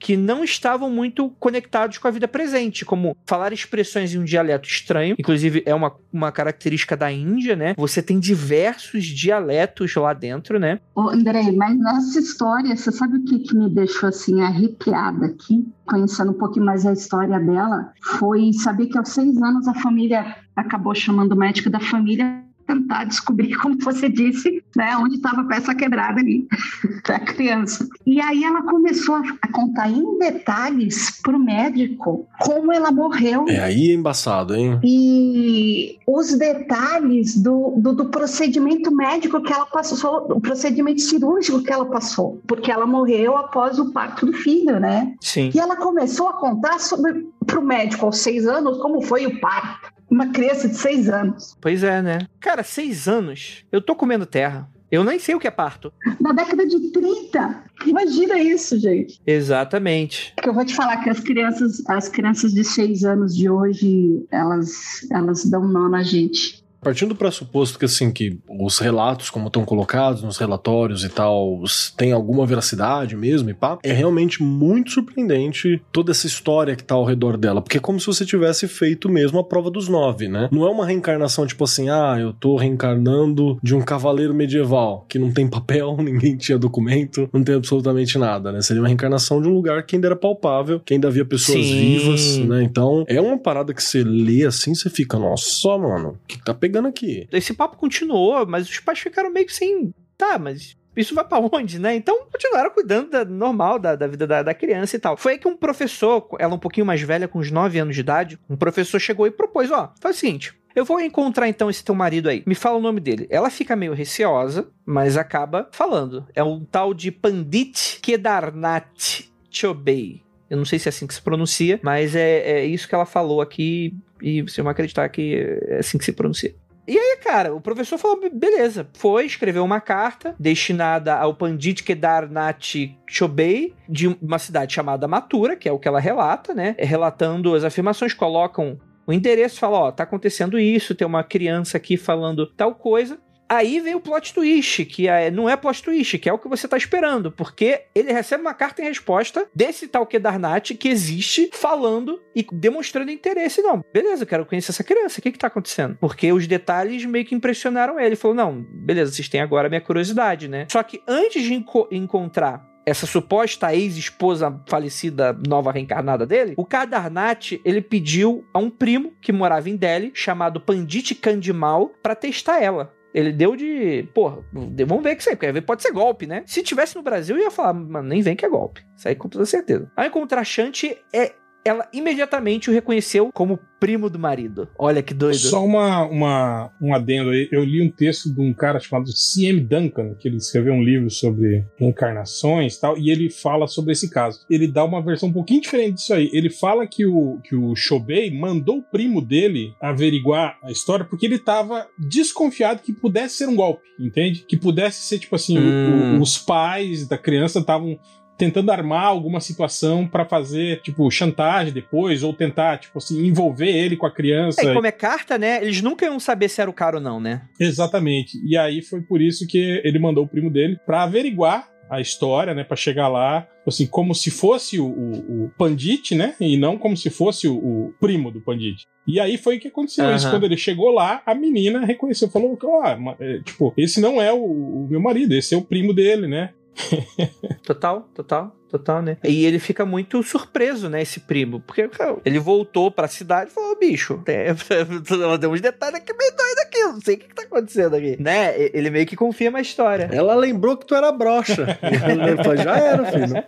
que não estavam muito conectados com a vida presente, como falar expressões em um dialeto estranho, inclusive é uma, uma característica da Índia, né? Você tem diversos dialetos lá dentro, né? Ô, André, mas nessa história, você sabe o que, que me deixou assim arrepiada aqui? Conhecendo um pouquinho mais a história dela, foi saber que aos seis anos a família acabou chamando o médico da família tentar descobrir, como você disse, né, onde estava a peça quebrada ali (laughs) da criança. E aí ela começou a contar em detalhes para o médico como ela morreu. É aí é embaçado, hein? E os detalhes do, do, do procedimento médico que ela passou, o procedimento cirúrgico que ela passou, porque ela morreu após o parto do filho, né? Sim. E ela começou a contar sobre para o médico aos seis anos como foi o parto uma criança de seis anos. Pois é, né? Cara, seis anos. Eu tô comendo terra. Eu nem sei o que é parto. Na década de 30. Imagina isso, gente. Exatamente. Eu vou te falar que as crianças, as crianças de seis anos de hoje, elas, elas dão nó na gente. Partindo do pressuposto que assim que os relatos como estão colocados nos relatórios e tal tem alguma veracidade mesmo e pá, é realmente muito surpreendente toda essa história que tá ao redor dela, porque é como se você tivesse feito mesmo a prova dos nove, né? Não é uma reencarnação tipo assim, ah, eu tô reencarnando de um cavaleiro medieval que não tem papel, (laughs) ninguém tinha documento, não tem absolutamente nada, né? Seria uma reencarnação de um lugar que ainda era palpável, que ainda havia pessoas Sim. vivas, né? Então é uma parada que você lê assim, você fica, nossa, mano, o que tá pegando pegando aqui. Esse papo continuou, mas os pais ficaram meio que sem. Tá, mas isso vai para onde, né? Então continuaram cuidando da, normal da, da vida da, da, criança e tal. Foi aí que um professor, ela um pouquinho mais velha, com uns 9 anos de idade, um professor chegou e propôs: ó, faz o seguinte. Eu vou encontrar então esse teu marido aí. Me fala o nome dele. Ela fica meio receosa, mas acaba falando. É um tal de Pandit Kedarnath Chobei. Eu não sei se é assim que se pronuncia, mas é, é isso que ela falou aqui e você vai acreditar que é assim que se pronuncia. E aí, cara, o professor falou: beleza, foi, escreveu uma carta destinada ao Pandit Kedarnath Chobei, de uma cidade chamada Matura, que é o que ela relata, né? Relatando as afirmações, colocam o endereço, fala: ó, tá acontecendo isso, tem uma criança aqui falando tal coisa. Aí vem o plot twist, que é, não é plot twist, que é o que você tá esperando, porque ele recebe uma carta em resposta desse tal Kedarnath que existe falando e demonstrando interesse. Não, beleza, eu quero conhecer essa criança, o que que tá acontecendo? Porque os detalhes meio que impressionaram ele. Ele falou, não, beleza, vocês têm agora a minha curiosidade, né? Só que antes de enco encontrar essa suposta ex-esposa falecida nova reencarnada dele, o Kadarnath, ele pediu a um primo que morava em Delhi, chamado Pandit Kandimal, para testar ela. Ele deu de. Porra, vamos ver que isso aí, porque pode ser golpe, né? Se tivesse no Brasil, eu ia falar, mano, nem vem que é golpe. Isso aí com toda certeza. A encontrar Shanti é ela imediatamente o reconheceu como primo do marido. Olha que doido. Só uma, uma, um adendo aí. Eu li um texto de um cara chamado C.M. Duncan, que ele escreveu um livro sobre reencarnações e tal, e ele fala sobre esse caso. Ele dá uma versão um pouquinho diferente disso aí. Ele fala que o, que o Shobei mandou o primo dele averiguar a história porque ele estava desconfiado que pudesse ser um golpe, entende? Que pudesse ser tipo assim, hum. o, os pais da criança estavam tentando armar alguma situação para fazer, tipo, chantagem depois, ou tentar, tipo assim, envolver ele com a criança. É, e como é carta, né? Eles nunca iam saber se era o cara ou não, né? Exatamente. E aí foi por isso que ele mandou o primo dele para averiguar a história, né, para chegar lá, assim, como se fosse o, o, o, Pandit, né, e não como se fosse o, o primo do Pandit. E aí foi o que aconteceu uhum. isso. Quando ele chegou lá, a menina reconheceu, falou, ah, tipo, esse não é o, o meu marido, esse é o primo dele, né? (laughs) total, total, total, né? E ele fica muito surpreso, né, esse primo, porque ele voltou pra cidade e falou, bicho, (laughs) ela deu uns detalhes aqui meio doido aqui, não sei o que, que tá acontecendo aqui, né? Ele meio que confirma a história. Ela lembrou que tu era broxa. (laughs) ele falou, já era, filho.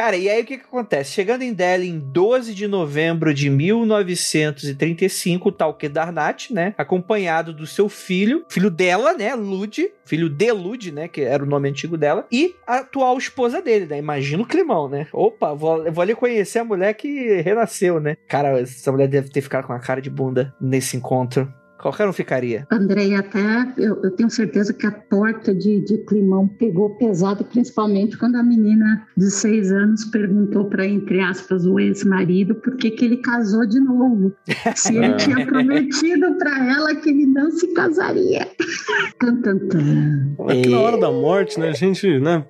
Cara, e aí o que, que acontece? Chegando em Delhi em 12 de novembro de 1935, o tal Kedarnath, né? Acompanhado do seu filho, filho dela, né? Lud, filho de Lud, né? Que era o nome antigo dela, e a atual esposa dele, né? Imagina o climão, né? Opa, vou, vou ali conhecer a mulher que renasceu, né? Cara, essa mulher deve ter ficado com a cara de bunda nesse encontro. Qualquer um ficaria. Andrei, até eu, eu, tenho certeza que a porta de, de climão pegou pesado, principalmente quando a menina de seis anos perguntou para, entre aspas, o ex-marido por que, que ele casou de novo. (laughs) Se ele tinha prometido para ela que ele não se casaria. (laughs) Aqui na hora da morte, né, a gente, né,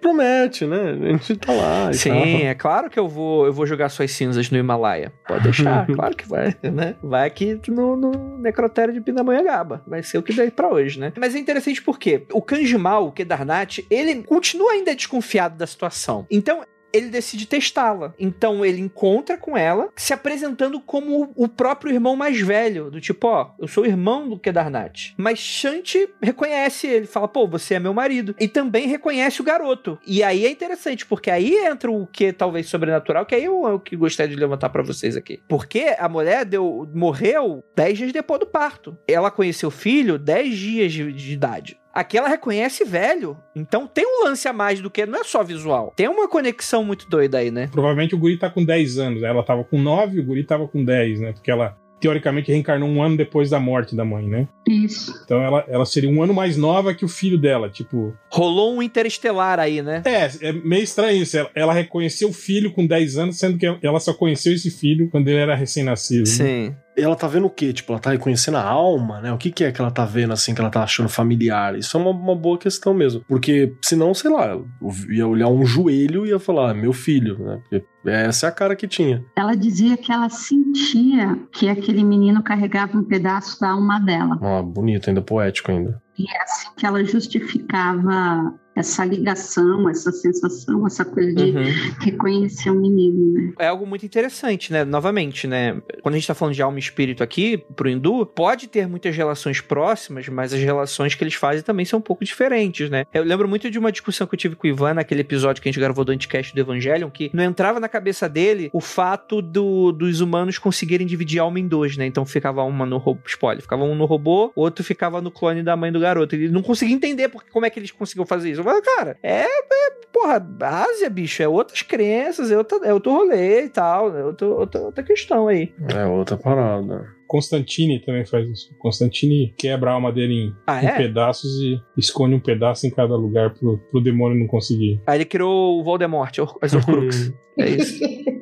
promete, né? A gente tá lá. Sim, tal. é claro que eu vou, eu vou jogar suas cinzas no Himalaia. Pode deixar, (laughs) claro que vai, né? Vai aqui no, no necrotério de Pindamonhangaba. Vai ser o que deu pra hoje, né? Mas é interessante porque o Kanjimal, o Kedarnath, ele continua ainda desconfiado da situação. Então, ele decide testá-la. Então ele encontra com ela, se apresentando como o próprio irmão mais velho, do tipo, ó, eu sou o irmão do Kedarnath. Mas Shanti reconhece ele, fala, pô, você é meu marido. E também reconhece o garoto. E aí é interessante, porque aí entra o que talvez sobrenatural, que aí eu, eu que gostaria de levantar para vocês aqui. Porque a mulher deu, morreu 10 dias depois do parto. Ela conheceu o filho 10 dias de, de idade. Aqui ela reconhece velho. Então tem um lance a mais do que não é só visual. Tem uma conexão muito doida aí, né? Provavelmente o guri tá com 10 anos. Ela tava com 9, o guri tava com 10, né? Porque ela teoricamente reencarnou um ano depois da morte da mãe, né? Isso. Então ela, ela seria um ano mais nova que o filho dela, tipo. Rolou um interestelar aí, né? É, é meio estranho isso. Ela, ela reconheceu o filho com 10 anos, sendo que ela só conheceu esse filho quando ele era recém-nascido. Né? Sim. Né? Ela tá vendo o quê? Tipo, ela tá reconhecendo a alma, né? O que que é que ela tá vendo, assim, que ela tá achando familiar? Isso é uma, uma boa questão mesmo. Porque, senão, sei lá, eu ia olhar um joelho e ia falar, meu filho, né? Porque essa é a cara que tinha. Ela dizia que ela sentia que aquele menino carregava um pedaço da alma dela. Ah, bonito, ainda poético ainda. E é assim que ela justificava essa ligação, essa sensação, essa coisa de uhum. reconhecer o um menino, né? É algo muito interessante, né? Novamente, né? Quando a gente tá falando de alma e espírito aqui, pro hindu, pode ter muitas relações próximas, mas as relações que eles fazem também são um pouco diferentes, né? Eu lembro muito de uma discussão que eu tive com o Ivan naquele episódio que a gente gravou do Anticast do Evangelion, que não entrava na cabeça dele o fato do, dos humanos conseguirem dividir a alma em dois, né? Então ficava uma no robô, spoiler, ficava um no robô, outro ficava no clone da mãe do garoto. Ele não conseguia entender porque, como é que eles conseguiam fazer isso. Falei, cara, é, é porra, Ásia, bicho, é outras crenças, é, outra, é outro rolê e tal, é outra, outra, outra questão aí. É outra parada. Constantine também faz isso. Constantine quebra a alma dele em, ah, é? em pedaços e esconde um pedaço em cada lugar pro, pro demônio não conseguir. Aí ele criou o Voldemort, as Horcrux. é isso. (laughs)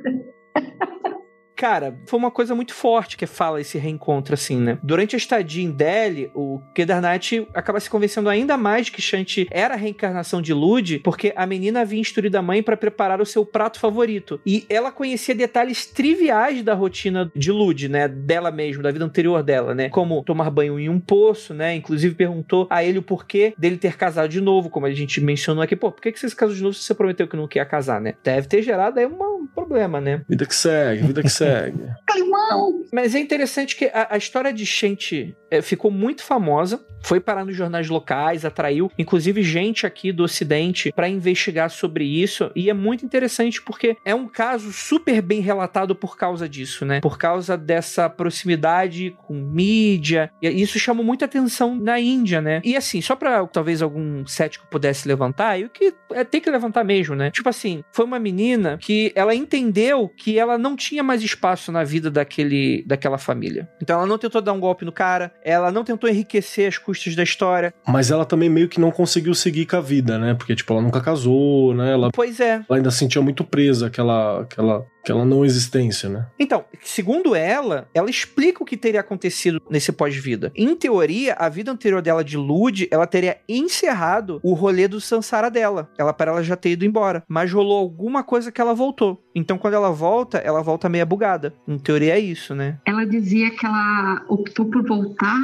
cara, foi uma coisa muito forte que fala esse reencontro, assim, né? Durante a estadia em Delhi, o Kedarnath acaba se convencendo ainda mais que Shanti era a reencarnação de Lud, porque a menina havia instruído a mãe para preparar o seu prato favorito. E ela conhecia detalhes triviais da rotina de Lud, né? Dela mesma, da vida anterior dela, né? Como tomar banho em um poço, né? Inclusive perguntou a ele o porquê dele ter casado de novo, como a gente mencionou aqui. Pô, por que, você se casou de novo se você prometeu que não quer casar, né? Deve ter gerado aí um problema, né? Vida que segue, vida que segue (laughs) segue. Climão! Mas é interessante que a, a história de Shente é, ficou muito famosa, foi parar nos jornais locais, atraiu inclusive gente aqui do Ocidente para investigar sobre isso, e é muito interessante porque é um caso super bem relatado por causa disso, né? Por causa dessa proximidade com mídia, e isso chamou muita atenção na Índia, né? E assim, só para talvez algum cético pudesse levantar, e o que é, tem que levantar mesmo, né? Tipo assim, foi uma menina que ela entendeu que ela não tinha mais espaço na vida daquele daquele, daquela família. Então ela não tentou dar um golpe no cara, ela não tentou enriquecer as custas da história. Mas ela também meio que não conseguiu seguir com a vida, né? Porque, tipo, ela nunca casou, né? Ela, Pois é. ela ainda se sentia muito presa aquela, aquela, aquela não existência, né? Então, segundo ela, ela explica o que teria acontecido nesse pós-vida. Em teoria, a vida anterior dela de Lud, ela teria encerrado o rolê do Sansara dela. Ela para ela já ter ido embora. Mas rolou alguma coisa que ela voltou. Então, quando ela volta, ela volta meio bugada. Em teoria é isso, né? Ela dizia que ela optou por voltar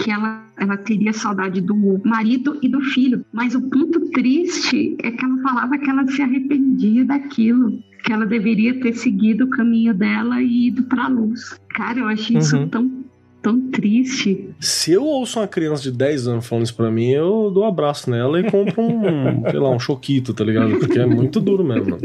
que ela, ela teria saudade do marido e do filho. Mas o ponto triste é que ela falava que ela se arrependia daquilo. Que ela deveria ter seguido o caminho dela e ido pra luz. Cara, eu achei isso Uhum. tão, tão triste. Se eu ouço uma criança de 10 anos falando isso pra mim, eu dou um abraço nela e compro um, (laughs) sei lá, um choquito, tá ligado? Porque é muito duro mesmo.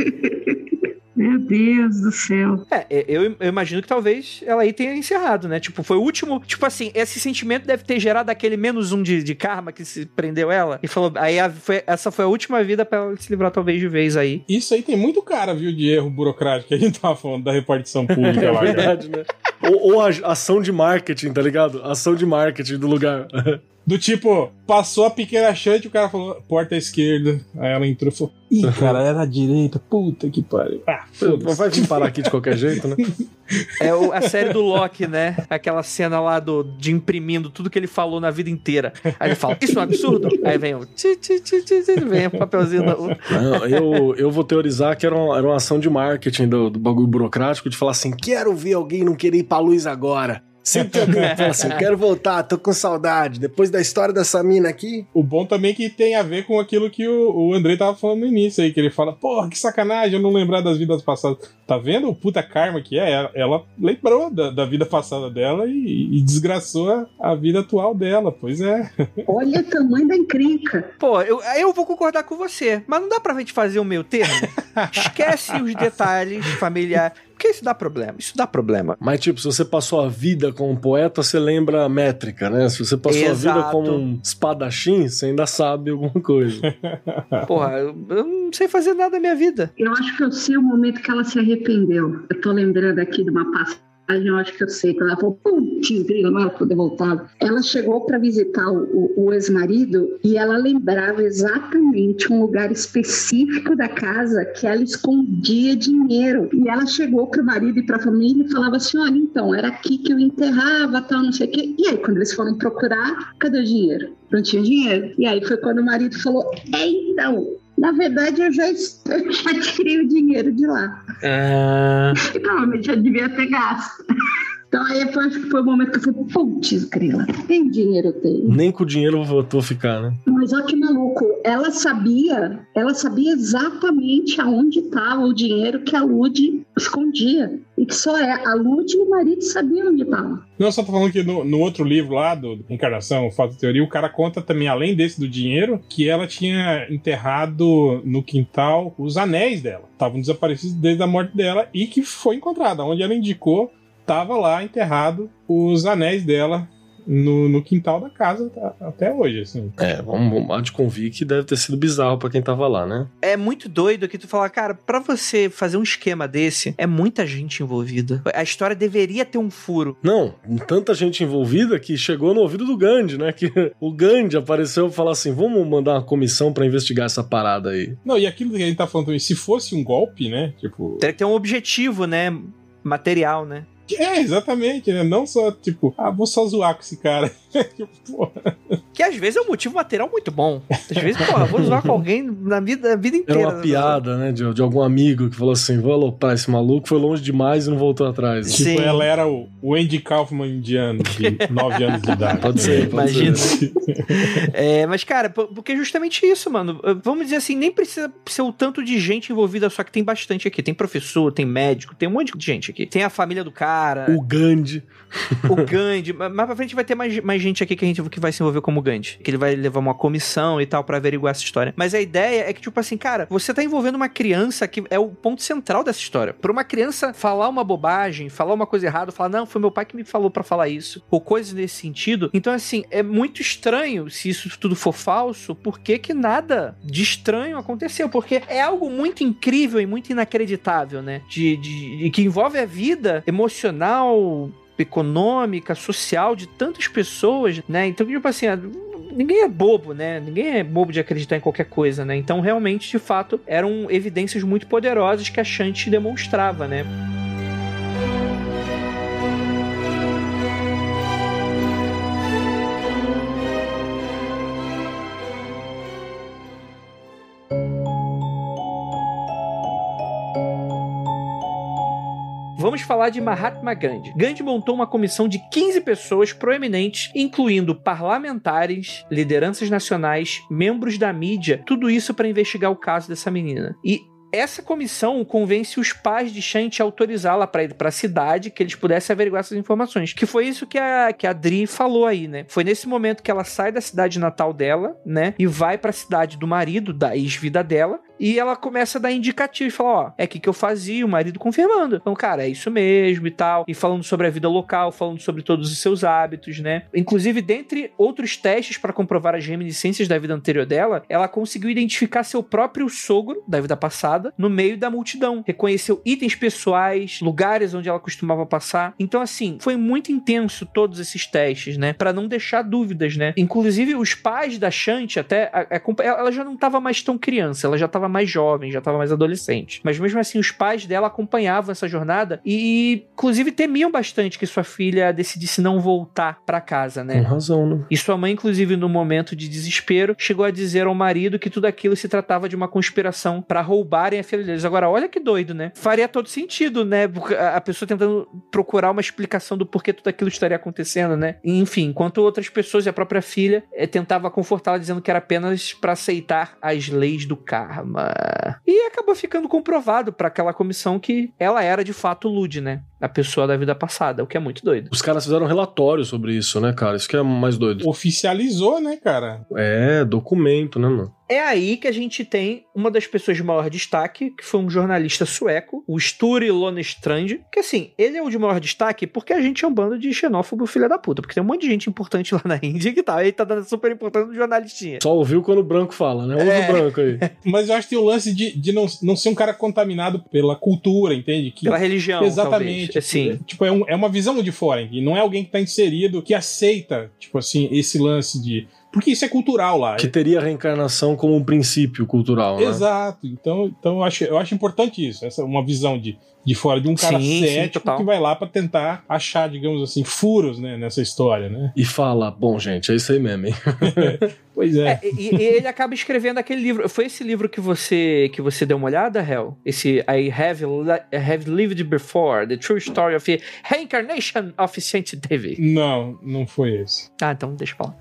Meu Deus do céu. É, eu, eu imagino que talvez ela aí tenha encerrado, né? Tipo, foi o último. Tipo assim, esse sentimento deve ter gerado aquele menos um de, de karma que se prendeu ela. E falou. Aí a- foi- essa foi a última vida pra ela se livrar, talvez, de vez aí. Isso aí tem muito cara, viu, de erro burocrático que a gente tava falando da repartição (laughs) pública É lá. verdade, né? Ou, ou a ação de marketing, tá ligado? Ação de marketing do lugar. (laughs) Do tipo, passou a pequena chante, o cara falou, porta à esquerda. Aí ela entrou e falou, ih, cara, era a direita, puta que pariu. Ah, vai vir parar aqui de qualquer jeito, né? (laughs) É o- a série do Loki, né? Aquela cena lá do, de imprimindo tudo que ele falou na vida inteira. Aí ele fala, isso é um absurdo? Aí vem o. Ti, ti, ti, ti, ti, vem o papelzinho. Da, o- Não, eu, eu vou teorizar que era uma, era uma ação de marketing do, do bagulho burocrático de falar assim: quero ver alguém não querer ir pra luz agora. Sempre alguém que fala assim: quero voltar, tô com saudade. Depois da história dessa mina aqui. O bom também é que tem a ver com aquilo que o, o Andrei tava falando no início aí, que ele fala, porra, que sacanagem eu não lembrar das vidas passadas. Tá vendo o puta karma que é? Ela, ela lembrou da, da vida passada dela e, e desgraçou a, a vida atual dela, pois é. (laughs) Olha o tamanho da encrenca. Pô, eu, eu vou concordar com você, mas não dá pra gente fazer o meio termo? (laughs) Esquece os detalhes familiares. Porque isso dá problema, isso dá problema. Mas, tipo, se você passou a vida como poeta, você lembra a métrica, né? Se você passou a vida Exato. como um espadachim, você ainda sabe alguma coisa. (laughs) Porra, eu, eu não sei fazer nada da minha vida. Eu acho que eu sei o momento que ela se arrependeu. Eu tô lembrando aqui de uma passagem, que eu sei, quando ela falou, putz, grilo, não era ter voltado. Ela chegou para visitar o, o- o ex-marido e ela lembrava exatamente um lugar específico da casa que ela escondia dinheiro. E ela chegou pro marido e pra família e falava assim, olha, então, era aqui que eu enterrava, tal, não sei o quê. E aí, quando eles foram procurar, cadê o dinheiro? Não tinha dinheiro. E aí foi quando o marido falou, é, então... Na verdade, eu já, (laughs) eu já tirei o dinheiro de lá. Ah, E provavelmente eu devia ter gasto. Então aí foi, acho que foi o momento que eu falei, putz, grila, tem dinheiro, eu tenho. Nem com o dinheiro eu vou, vou ficar, né? Mas olha que maluco, ela sabia, ela sabia exatamente aonde estava o dinheiro que a Lud escondia. E que só é, a Lud e o marido sabiam onde estava. Não, só tô falando que no, no outro livro lá, do Encarnação, Fato e Teoria, o cara conta também, além desse do dinheiro, que ela tinha enterrado no quintal os anéis dela. Estavam desaparecidos desde a morte dela e que foi encontrada. Onde ela indicou, tava lá enterrado os anéis dela no, no quintal da casa até hoje, assim. É, vamos, vamos convir que deve ter sido bizarro pra quem tava lá, né? é muito doido que tu fala, cara, pra você fazer um esquema desse, é muita gente envolvida. A história deveria ter um furo. Não, tanta gente envolvida que chegou no ouvido do Gandhi, né? Que (laughs) o Gandhi apareceu e falou assim: vamos mandar uma comissão pra investigar essa parada aí. Não, e aquilo que a gente tá falando também, se fosse um golpe, né? Tipo. Teria que ter um objetivo, né? Material, né? É, exatamente, né? Não só, tipo, ah, vou só zoar com esse cara. (laughs) tipo, porra. Que às vezes é um motivo material muito bom. Às vezes, porra, vou zoar com alguém na vida, a vida Era inteira. uma piada, né? De, de algum amigo que falou assim: vou aloprar esse maluco, foi longe demais e não voltou atrás. Sim. Tipo, ela era o, o Andy Kaufman indiano, de (laughs) 9 anos de idade. Pode ser, pode Imagina. ser. É, mas, cara, po- porque é justamente isso, mano. Vamos dizer assim, nem precisa ser o tanto de gente envolvida, só que tem bastante aqui. Tem professor, tem médico, tem um monte de gente aqui. Tem a família do cara, O Gandhi. o Gandhi. Ma- Mais pra frente vai ter mais, mais gente aqui que a gente que vai se envolver como Gandhi. Que ele vai levar uma comissão e tal para averiguar essa história. Mas a ideia é que, tipo assim, cara, você tá envolvendo uma criança que é o ponto central dessa história. Pra uma criança falar uma bobagem, falar uma coisa errada, falar, não, foi meu pai que me falou para falar isso, ou coisas nesse sentido. Então, assim, é muito estranho se isso tudo for falso, por que que nada de estranho aconteceu? Porque é algo muito incrível e muito inacreditável, né? De, de, de que envolve a vida emocional, econômica, social de tantas pessoas, né? Então, tipo assim, ninguém é bobo, né? Ninguém é bobo de acreditar em qualquer coisa, né? Então, realmente, de fato, eram evidências muito poderosas que a Shanti demonstrava, né? Vamos falar de Mahatma Gandhi. Gandhi montou uma comissão de 15 pessoas proeminentes, incluindo parlamentares, lideranças nacionais, membros da mídia, tudo isso para investigar o caso dessa menina. E essa comissão convence os pais de Shanti a autorizá-la para ir para a cidade, que eles pudessem averiguar essas informações. Que foi isso que a, que a Dri falou aí, né? Foi nesse momento que ela sai da cidade natal dela, né? E vai para a cidade do marido, da ex-vida dela, e ela começa a dar indicativo e fala: Ó, é aqui que eu fazia, o marido confirmando. Então, cara, é isso mesmo e tal. E falando sobre a vida local, falando sobre todos os seus hábitos, né? Inclusive, dentre outros testes para comprovar as reminiscências da vida anterior dela, ela conseguiu identificar seu próprio sogro da vida passada no meio da multidão. Reconheceu itens pessoais, lugares onde ela costumava passar. Então, assim, foi muito intenso todos esses testes, né? Para não deixar dúvidas, né? Inclusive, os pais da Shanti, até. A, a, ela já não estava mais tão criança, ela já estava mais jovem, já estava mais adolescente. Mas mesmo assim, os pais dela acompanhavam essa jornada e, inclusive, temiam bastante que sua filha decidisse não voltar para casa, né? Com razão, né? E sua mãe, inclusive, no momento de desespero, chegou a dizer ao marido que tudo aquilo se tratava de uma conspiração para roubarem a filha deles. Agora, olha que doido, né? Faria todo sentido, né? A pessoa tentando procurar uma explicação do porquê tudo aquilo estaria acontecendo, né? Enfim, enquanto outras pessoas e a própria filha é, tentava confortá-la dizendo que era apenas para aceitar as leis do karma. E acabou ficando comprovado para aquela comissão que ela era de fato Lud, né? A pessoa da vida passada, o que é muito doido. Os caras fizeram um relatório sobre isso, né, cara? Isso que é mais doido. Oficializou, né, cara? É, documento, né, mano? É aí que a gente tem uma das pessoas de maior destaque, que foi um jornalista sueco, o Sture Lonestrand, que assim, ele é o de maior destaque porque a gente é um bando de xenófobo filha da puta, porque tem um monte de gente importante lá na (laughs) Índia que tá, ele tá dando super importante no jornalistinha. Só ouviu quando o branco fala, né? Ouve é. o branco aí. (laughs) Mas eu acho que tem o lance de, de não, não ser um cara contaminado pela cultura, entende? Que, pela religião, Exatamente. Assim. Tipo, é, um, é uma visão de fora, e não é alguém que tá inserido, que aceita, tipo assim, esse lance de porque isso é cultural lá. Que teria a reencarnação como um princípio cultural, né? Exato. Então, então eu, acho, eu acho importante isso, essa uma visão de de fora de um cara sim, cético sim, que vai lá para tentar achar, digamos assim, furos né, nessa história, né? E fala, bom, gente, é isso aí mesmo, hein? (laughs) pois é. é e, e, ele acaba escrevendo aquele livro. Foi esse livro que você que você deu uma olhada, Hel? Esse I have, have Lived Before, The True Story of Reincarnation of Saint David. Não, não foi esse. Ah, então deixa (laughs) eu falar.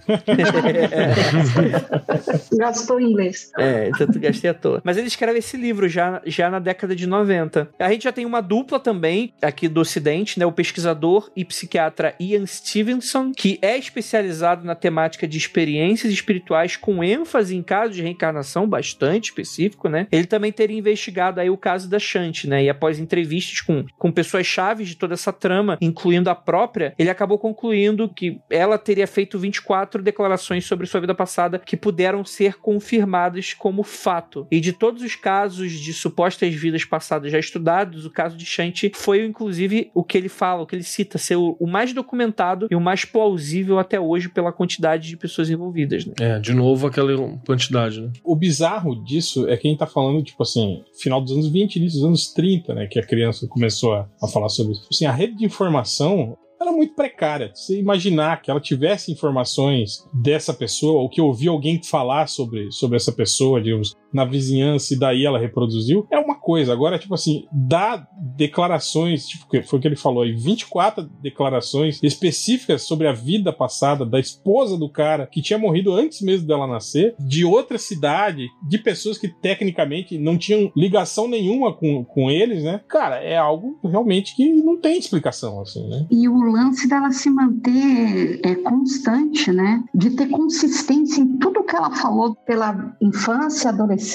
Gastou em inglês. É, então tu gastei à toa. Mas ele escreve esse livro já, já na década de 90. A gente já tem uma uma dupla também aqui do Ocidente, né? O pesquisador e psiquiatra Ian Stevenson, que é especializado na temática de experiências espirituais com ênfase em casos de reencarnação bastante específico, né? Ele também teria investigado aí o caso da Shanti, né? E após entrevistas com, com pessoas chaves de toda essa trama, incluindo a própria, ele acabou concluindo que ela teria feito 24 declarações sobre sua vida passada que puderam ser confirmadas como fato. E de todos os casos de supostas vidas passadas já estudados, caso caso de Shanti foi, inclusive, o que ele fala, o que ele cita, ser o, o mais documentado e o mais plausível até hoje pela quantidade de pessoas envolvidas, né? É, de novo aquela quantidade, né? O bizarro disso é que a gente tá falando, tipo assim, final dos anos 20, início dos anos 30, né? Que a criança começou a, a falar sobre isso. Assim, a rede de informação era muito precária. Você imaginar que ela tivesse informações dessa pessoa, ou que ouvia alguém falar sobre, sobre essa pessoa, digamos, na vizinhança e daí ela reproduziu, é uma coisa. Agora, tipo assim, dá declarações, tipo, foi o que ele falou aí, 24 declarações específicas sobre a vida passada da esposa do cara que tinha morrido antes mesmo dela nascer, de outra cidade, de pessoas que tecnicamente não tinham ligação nenhuma com, com eles, né? Cara, é algo realmente que não tem explicação, assim, né? E o lance dela se manter é, constante, né? De ter consistência em tudo que ela falou pela infância, adolescência,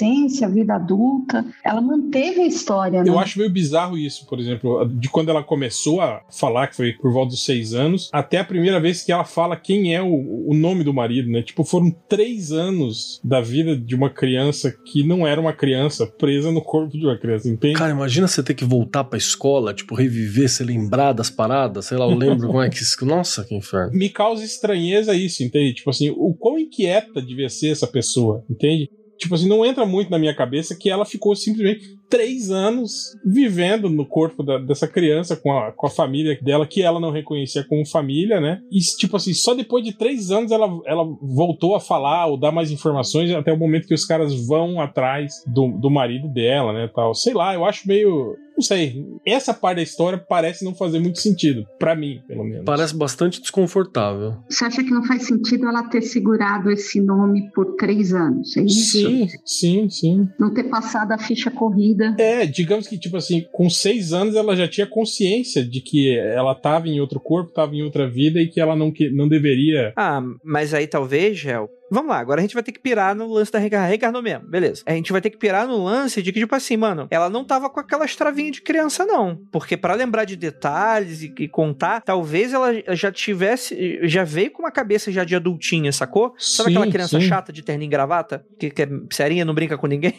vida adulta. Ela manteve a história, né? Eu acho meio bizarro isso, por exemplo, de quando ela começou a falar, que foi por volta dos seis anos, até a primeira vez que ela fala quem é o, o nome do marido, né? Tipo, foram três anos da vida de uma criança que não era uma criança presa no corpo de uma criança, entende? Cara, imagina você ter que voltar pra escola, tipo, reviver, se lembrar das paradas, sei lá, eu lembro como é que isso. Nossa, que inferno. Me causa estranheza isso, entende? Tipo assim, o quão inquieta devia ser essa pessoa, entende? Tipo assim, não entra muito na minha cabeça que ela ficou simplesmente três anos vivendo no corpo da, dessa criança com a, com a família dela, que ela não reconhecia como família, né? E, tipo assim, só depois de três anos ela, ela voltou a falar ou dar mais informações até o momento que os caras vão atrás do, do marido dela, né? Tal. Sei lá, eu acho meio. Não sei. Essa parte da história parece não fazer muito sentido. para mim, pelo menos. Parece bastante desconfortável. Você acha que não faz sentido ela ter segurado esse nome por três anos? É isso? Sim, sim, sim. Não ter passado a ficha corrida. É, digamos que, tipo assim, com seis anos ela já tinha consciência de que ela tava em outro corpo, tava em outra vida e que ela não, que, não deveria. Ah, mas aí talvez, Gel, Vamos lá, agora a gente vai ter que pirar no lance da. Reencarnou mesmo, beleza. A gente vai ter que pirar no lance de que, tipo assim, mano, ela não tava com aquelas travinhas de criança, não. Porque para lembrar de detalhes e, e, contar, talvez ela já tivesse. Já veio com uma cabeça já de adultinha, sacou? Sabe Sim, aquela criança sim. chata de terno e gravata? Que, que é serinha, não brinca com ninguém?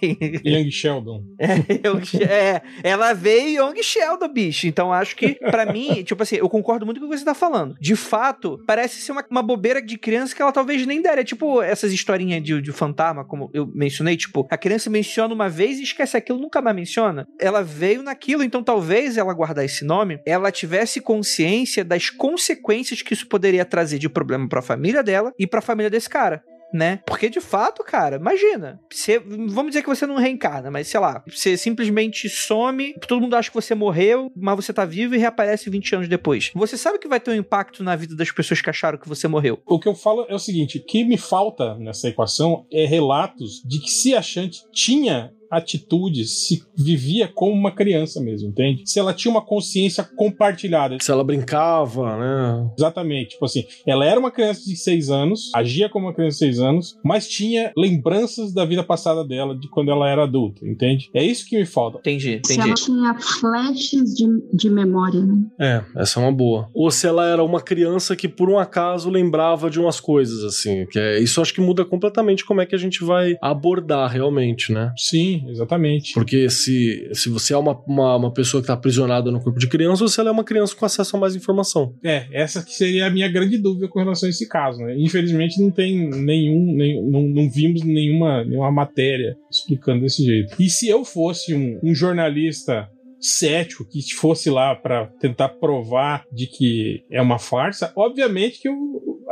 Young Sheldon. (laughs) É, Young- é, ela veio Young Sheldon, bicho. Então acho que, pra mim, tipo assim, eu concordo muito com o que você tá falando. De fato, parece ser uma, uma bobeira de criança que ela talvez nem dera. É tipo essas historinhas de, de fantasma, como eu mencionei, tipo, a criança menciona uma vez e esquece aquilo, nunca mais menciona. Ela veio naquilo, então talvez ela guardar esse nome, ela tivesse consciência das consequências que isso poderia trazer de problema pra família dela e pra família desse cara né? Porque de fato, cara, imagina. Você, vamos dizer que você não reencarna, mas sei lá, você simplesmente some, todo mundo acha que você morreu, mas você tá vivo e reaparece 20 anos depois. Você sabe que vai ter um impacto na vida das pessoas que acharam que você morreu. O que eu falo é o seguinte: o que me falta nessa equação é relatos de que se a Shanti tinha atitudes, se vivia como uma criança mesmo, entende? Se ela tinha uma consciência compartilhada. Se ela brincava, né? Exatamente. Tipo assim, ela era uma criança de seis anos, agia como uma criança de seis anos, mas tinha lembranças da vida passada dela, de quando ela era adulta, entende? É isso que me falta. Entendi, Se entendi. ela tinha flashes de, de memória, né? É, essa é uma boa. Ou se ela era uma criança que por um acaso lembrava de umas coisas, assim. Que é, isso acho que muda completamente como é que a gente vai abordar realmente, né? Sim, exatamente. Porque se, se você é uma, uma, uma pessoa que tá aprisionada no corpo de criança, ela é uma criança com acesso a mais informação. É, essa que seria a minha grande dúvida com relação a esse caso, né? Infelizmente não tem nenhum, nem- não, não vimos nenhuma, nenhuma matéria explicando desse jeito. E se eu fosse um, um jornalista cético que fosse lá pra tentar provar de que é uma farsa, obviamente que eu,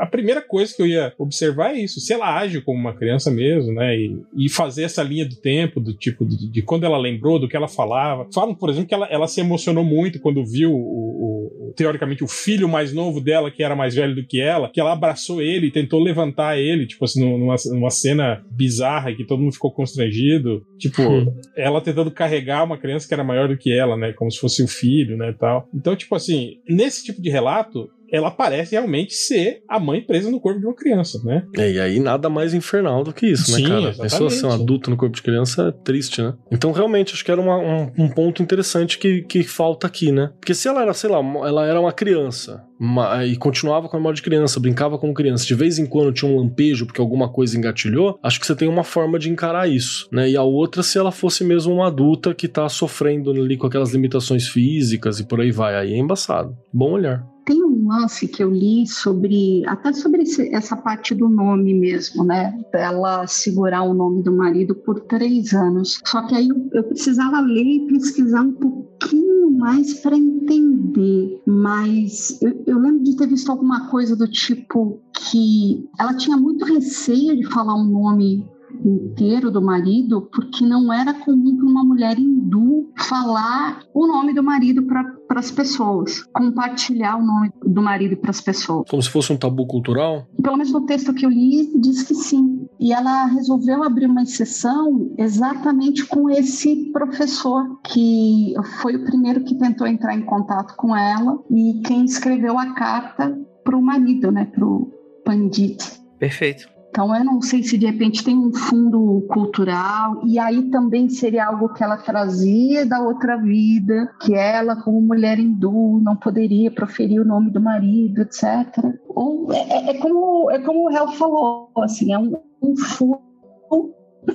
a primeira coisa que eu ia observar é isso. Se ela age como uma criança mesmo, né? E, e fazer essa linha do tempo, do tipo, de, de quando ela lembrou, do que ela falava. Falam, por exemplo, que ela, ela se emocionou muito quando viu o, o- teoricamente, o filho mais novo dela, que era mais velho do que ela, que ela abraçou ele e tentou levantar ele, tipo assim, numa, numa cena bizarra que todo mundo ficou constrangido. Tipo, Hum. ela tentando carregar uma criança que era maior do que ela, né? Como se fosse o filho, né? Tal. Então, tipo assim, nesse tipo de relato, ela parece realmente ser a mãe presa no corpo de uma criança, né? É, e aí nada mais infernal do que isso, Sim, né, cara? exatamente. Pessoa ser um adulto no corpo de criança é triste, né? Então, realmente, acho que era uma- um, um ponto interessante que, que falta aqui, né? Porque se ela era, sei lá, ela era uma criança ma- e continuava com a memória de criança, brincava como criança, de vez em quando tinha um lampejo porque alguma coisa engatilhou, acho que você tem uma forma de encarar isso, né? E a outra, se ela fosse mesmo uma adulta que tá sofrendo ali com aquelas limitações físicas e por aí vai, aí é embaçado. Bom olhar. Tem um lance que eu li sobre, até sobre esse- essa parte do nome mesmo, né? Dela segurar o nome do marido por três anos. Só que aí eu, eu precisava ler e pesquisar um pouquinho mais para entender. Mas eu, eu lembro de ter visto alguma coisa do tipo que ela tinha muito receio de falar um nome inteiro do marido, porque não era comum para uma mulher hindu falar o nome do marido para as pessoas, compartilhar o nome do marido para as pessoas. Como se fosse um tabu cultural? Pelo menos no texto que eu li, diz que sim. E ela resolveu abrir uma exceção exatamente com esse professor, que foi o primeiro que tentou entrar em contato com ela e quem escreveu a carta para o marido, né, para o Pandit. Perfeito. Então, eu não sei se de repente tem um fundo cultural, e aí também seria algo que ela trazia da outra vida, que ela, como mulher hindu, não poderia proferir o nome do marido, etc. Ou é, é, é como, é como o Hel falou, assim, é um, um fundo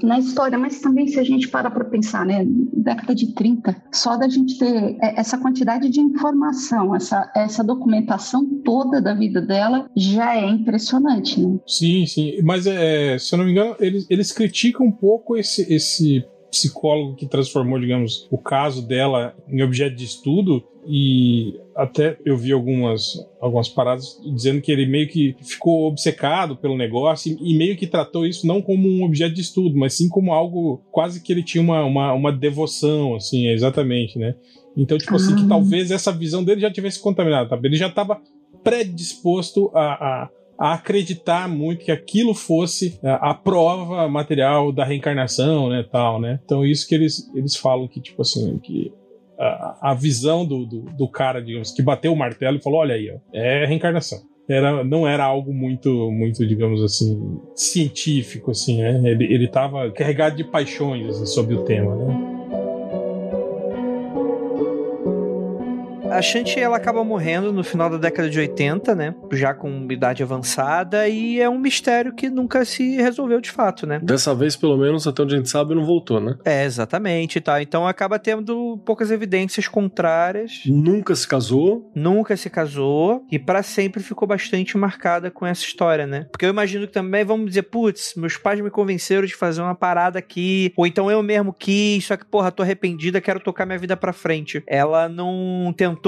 na história, mas também se a gente para para pensar, né, década de 30, só da gente ter é, essa quantidade de informação, essa, essa documentação toda da vida dela já é impressionante, né? Sim, sim, mas é, se eu não me engano, eles, eles criticam um pouco esse, esse psicólogo que transformou, digamos, o caso dela em objeto de estudo e até eu vi algumas, algumas paradas dizendo que ele meio que ficou obcecado pelo negócio e, meio que tratou isso não como um objeto de estudo, mas sim como algo quase que ele tinha uma, uma, uma devoção, assim, exatamente, né? Então, tipo assim, que ah. talvez essa visão dele já tivesse contaminado, tá? Ele já estava predisposto a, a a acreditar muito que aquilo fosse a, a, prova material da reencarnação, né, tal, né? Então isso que eles, eles falam que tipo assim que a, visão do, do, do, cara, digamos, que bateu o martelo e falou, olha aí, ó, é reencarnação. Era, não era algo muito, muito, digamos assim, científico, assim, né? Ele, ele carregado de paixões assim, sobre o tema, né? A Shanti ela acaba morrendo no final da década de 80, né? Já com idade avançada, e é um mistério que nunca se resolveu de fato, né? Dessa vez, pelo menos, até onde a gente sabe, não voltou, né? É, exatamente, tá. Então acaba tendo poucas evidências contrárias. Nunca se casou. Nunca se casou, e para sempre ficou bastante marcada com essa história, né? Porque eu imagino que também vamos dizer, putz, meus pais me convenceram de fazer uma parada aqui, ou então eu mesmo quis, só que, porra, tô arrependida, quero tocar minha vida pra frente. Ela não tentou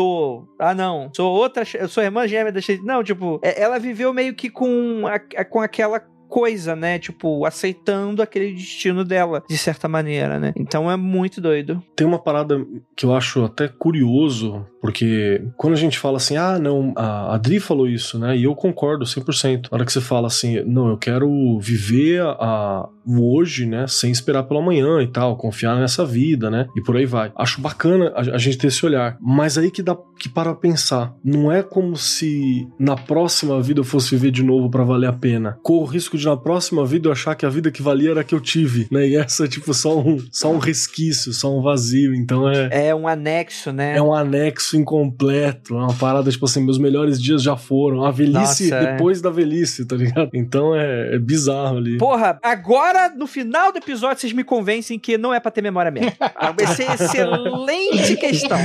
Ah, não. Sou outra. Eu sou irmã gêmea da Não, tipo, é, ela viveu meio que com, a, com aquela coisa, né? Tipo, aceitando aquele destino dela, de certa maneira, né? Então é muito doido. Tem uma parada que eu acho até curioso, porque quando a gente fala assim, ah, não, a Adri falou isso, né? E eu concordo 100%. Na hora que você fala assim, não, eu quero viver a, o hoje, né? Sem esperar pelo amanhã e tal, confiar nessa vida, né? E por aí vai. Acho bacana a, a gente ter esse olhar. Mas aí que dá que para pensar. Não é como se na próxima vida eu fosse viver de novo para valer a pena. Corro o risco de na próxima vida eu achar que a vida que valia era a que eu tive, né? E essa é tipo só um, só um resquício, só um vazio. Então é. É um anexo, né? É um anexo incompleto. É uma parada, tipo assim, meus melhores dias já foram. A velhice Nossa, é. depois é. da velhice, tá ligado? Então é, é bizarro ali. Porra, agora no final do episódio, vocês me convencem que não é pra ter memória mesmo. Essa é excelente questão.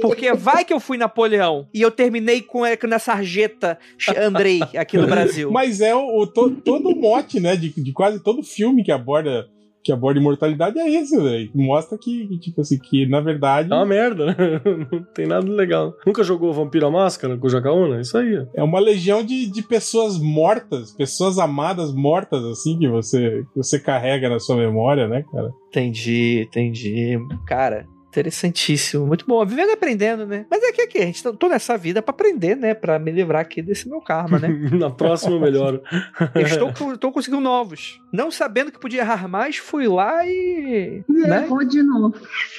Porque vai que eu fui Napoleão e eu terminei com na sarjeta Andrei aqui no (laughs) Brasil. Mas é o, o to, todo o mote, né, de, de quase todo filme que aborda que aborda imortalidade é esse, velho. Mostra que, tipo assim, que na verdade. É uma merda, né? (laughs) Não tem nada legal. Nunca jogou Vampiro à Máscara com o Jacaúna? Isso aí. É uma legião de, de pessoas mortas, pessoas amadas mortas, assim, que você, que você carrega na sua memória, né, cara? Entendi, entendi. Cara, Interessantíssimo, muito bom. Vivendo e aprendendo, né? Mas é que aqui, a gente tá, tô nessa vida para aprender, né? Para me livrar aqui desse meu karma, né? (laughs) Na próxima melhor. (laughs) eu estou, estou conseguindo novos. Não sabendo que podia errar mais, fui lá e. E né? errou de novo.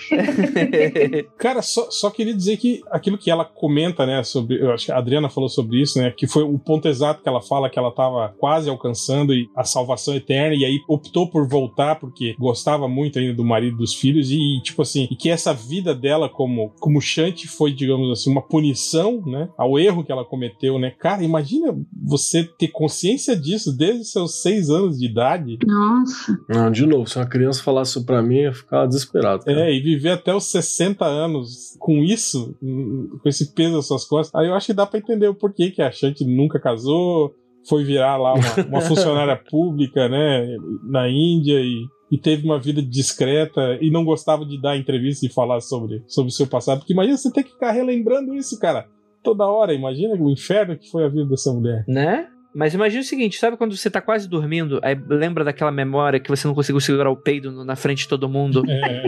(laughs) Cara, só, só queria dizer que aquilo que ela comenta, né? Sobre. Eu acho que a Adriana falou sobre isso, né? Que foi o ponto exato que ela fala que ela tava quase alcançando a salvação eterna, e aí optou por voltar porque gostava muito ainda do marido dos filhos, e, tipo assim, e que essa essa vida dela como, como Shanti foi, digamos assim, uma punição, né? Ao erro que ela cometeu, né? Cara, imagina você ter consciência disso desde seus seis anos de idade. Nossa. Não, de novo, se uma criança falasse isso pra mim, eu ia ficar desesperado. Cara. É, e viver até os 60 anos com isso, com esse peso nas suas costas, aí eu acho que dá pra entender o porquê que a Shanti nunca casou, foi virar lá uma, uma (laughs) funcionária pública, né, na Índia e e teve uma vida discreta e não gostava de dar entrevista e falar sobre, sobre o seu passado. Porque imagina você ter que ficar relembrando isso, cara, toda hora. Imagina o inferno que foi a vida dessa mulher. Né? Mas imagina o seguinte, sabe quando você tá quase dormindo, aí lembra daquela memória que você não conseguiu segurar o peido na frente de todo mundo É,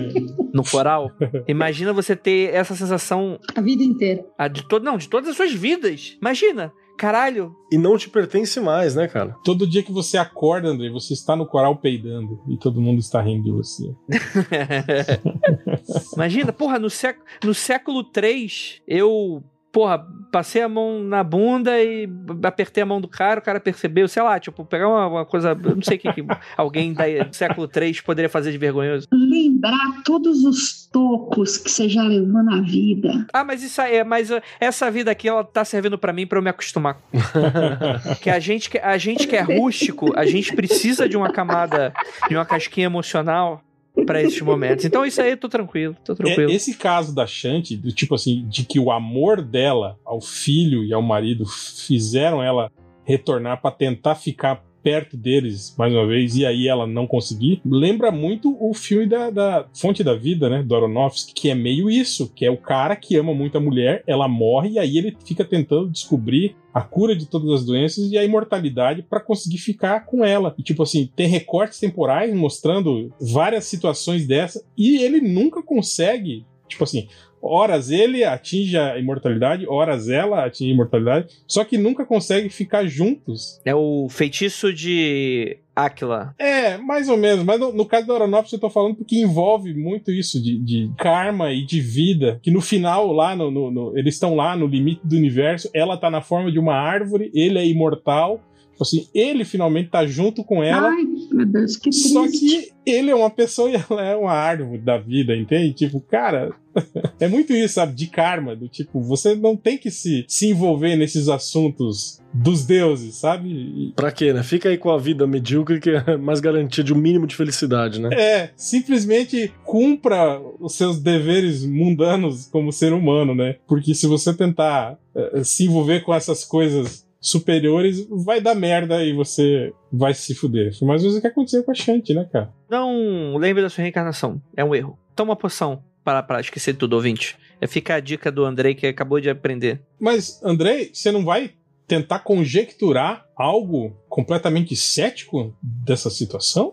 no coral? Imagina você ter essa sensação A vida inteira. a de todo, não, de todas as suas vidas. Imagina, caralho. E não te pertence mais, né, cara? todo dia que você acorda, André, você está no coral peidando e todo mundo está rindo de você. (laughs) Imagina, porra, no, séc no século 3, eu, porra, passei a mão na bunda e apertei a mão do cara, o cara percebeu, sei lá, tipo, pegar uma, uma coisa, não sei o que, que (laughs) alguém da, do século 3 poderia fazer de vergonhoso. Lembrar todos os tocos que você já levou na vida. Ah, mas isso aí, é- mas uh, essa vida aqui, ela tá servindo pra mim pra eu me acostumar. (laughs) que a gente, que- a gente que é rústico, a gente precisa de uma camada, de uma casquinha emocional pra esses momentos. Então isso aí eu tô tranquilo, tô tranquilo. É, esse caso da Shanti, do tipo assim, de que o amor dela ao filho e ao marido fizeram ela retornar pra tentar ficar perto deles mais uma vez e aí ela não conseguir, lembra muito o filme da, da Fonte da Vida, né, do Aronofsky, que é meio isso, que é o cara que ama muito a mulher, ela morre e aí ele fica tentando descobrir a cura de todas as doenças e a imortalidade pra conseguir ficar com ela. E tipo assim, tem recortes temporais mostrando várias situações dessa e ele nunca consegue, tipo assim, horas ele atinge a imortalidade, horas ela atinge a imortalidade, só que nunca consegue ficar juntos. É o feitiço de Aquila. É, mais ou menos, mas no, no caso do Aronofsky eu tô falando porque envolve muito isso de, de karma e de vida, que no final lá, no, no- no- eles estão lá no limite do universo, ela tá na forma de uma árvore, ele é imortal, assim, ele finalmente tá junto com ela, Ai, meu Deus, que triste. só que ele é uma pessoa e ela é uma árvore da vida, entende? Tipo, cara, (laughs) é muito isso, sabe? De karma, do tipo, você não tem que se, se envolver nesses assuntos dos deuses, sabe? E- Pra quê, né? Fica aí com a vida medíocre que é mais garantia de um mínimo de felicidade, né? É, simplesmente cumpra os seus deveres mundanos como ser humano, né? Porque se você tentar eh, se envolver com essas coisas superiores, vai dar merda e você vai se fuder. Foi mais ou menos o que aconteceu com a Shanti, né, cara? Não lembre da sua reencarnação. É um erro. Toma uma poção para, para esquecer tudo, ouvinte. É, fica a dica do Andrei que acabou de aprender. Mas, Andrei, você não vai tentar conjecturar algo completamente cético dessa situação?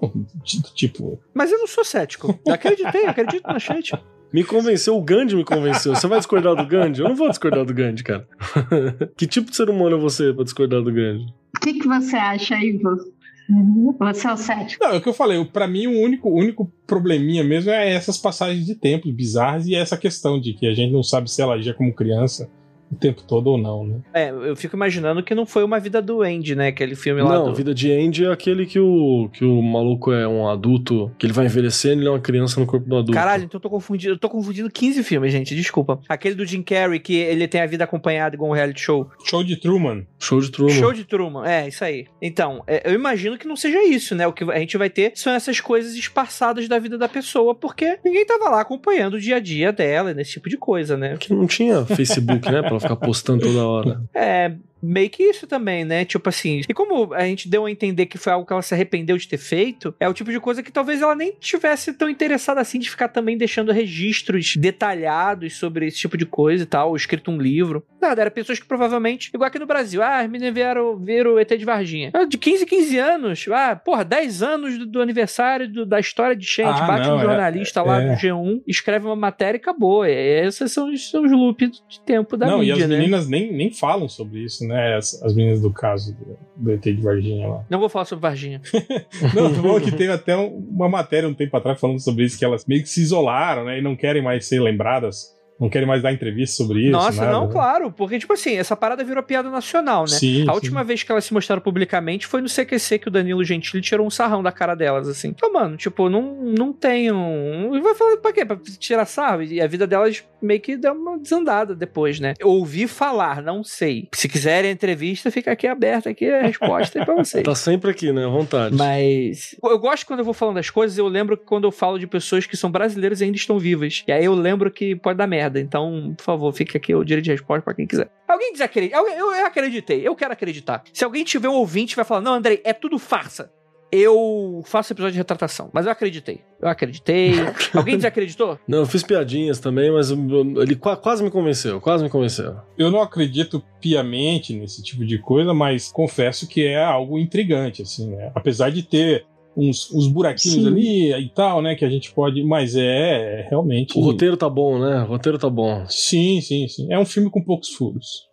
Tipo, Mas eu não sou cético. Acreditei, acredito na Shanti. (laughs) Me convenceu, o Gandhi me convenceu. Você vai discordar do Gandhi? Eu não vou discordar do Gandhi, cara. (laughs) que tipo de ser humano é você pra discordar do Gandhi? O que, que você acha, Ivo? Você é o cético. Não, é o que eu falei. Pra mim, o único, único probleminha mesmo é essas passagens de tempo bizarras e essa questão de que a gente não sabe se ela agia como criança o tempo todo ou não, né? É, eu fico imaginando que não foi uma vida do Andy, né? Aquele filme lá Não, do... Vida de Andy é aquele que o, que o maluco é um adulto, que ele vai envelhecendo e ele é uma criança no corpo do adulto. Caralho, então eu tô confundindo. Eu tô confundindo 15 filmes, gente. Desculpa. Aquele do Jim Carrey, que ele tem a vida acompanhada igual um reality show. Show de Truman. Show de Truman. Show de Truman, é, isso aí. Então, é, eu imagino que não seja isso, né? O que a gente vai ter são essas coisas esparçadas da vida da pessoa, porque ninguém tava lá acompanhando o dia a dia dela, nesse tipo de coisa, né? Que não tinha Facebook, né? Pra ficar postando toda hora. É. Meio que isso também, né? Tipo assim. E como a gente deu a entender que foi algo que ela se arrependeu de ter feito, é o tipo de coisa que talvez ela nem tivesse tão interessada assim de ficar também deixando registros detalhados sobre esse tipo de coisa e tal, ou escrito um livro. Nada, era pessoas que provavelmente, igual aqui no Brasil, ah, as meninas vieram ver o ET de Varginha. De 15 15 anos, ah, porra, 10 anos do, do aniversário do- da história de gente. Ah, Bate não, um é- jornalista lá é. no G1, escreve uma matéria e acabou. É, Esses são, os- são os loops de tempo da não, mídia, e as né? meninas nem, nem falam sobre isso, né? As, as meninas do caso do, do ET de Varginha lá. Não vou falar sobre Varginha. (laughs) Não, tô falando que teve até um- uma matéria um tempo atrás falando sobre isso, que elas meio que se isolaram, né? E não querem mais ser lembradas, não querem mais dar entrevista sobre isso. Nossa, nada, não, né? claro, porque, tipo assim, essa parada virou piada nacional, né? Sim, a sim. última vez que elas se mostraram publicamente foi no CQC que o Danilo Gentili tirou um sarrão da cara delas, assim. Então, mano, tipo, não, não tem um. Vai falar pra quê? Pra tirar sarro? E a vida delas meio que deu uma desandada depois, né? Eu ouvi falar, não sei. Se quiserem a entrevista, fica aqui aberta aqui a resposta aí pra (laughs) vocês. Tá sempre aqui, né? À vontade. Mas eu gosto quando eu vou falando das coisas, eu lembro que quando eu falo de pessoas que são brasileiras e ainda estão vivas. E aí eu lembro que pode dar merda. Então, por favor, fica aqui o direito de resposta pra quem quiser. Alguém desacredita? Eu, eu, eu acreditei, eu quero acreditar. Se alguém tiver um ouvinte e vai falar, não, Andrei, é tudo farsa. eu faço episódio de retratação, mas eu acreditei. Eu acreditei. (laughs) Alguém desacreditou? Não, eu fiz piadinhas também, mas ele quase me convenceu, quase me convenceu. Eu não acredito piamente nesse tipo de coisa, mas confesso que é algo intrigante, assim, né? Apesar de ter uns, uns buraquinhos Sim. ali e tal, né? Que a gente pode. Mas é, é realmente. O roteiro tá bom, né? O roteiro tá bom. Sim, sim, sim. É um filme com poucos furos.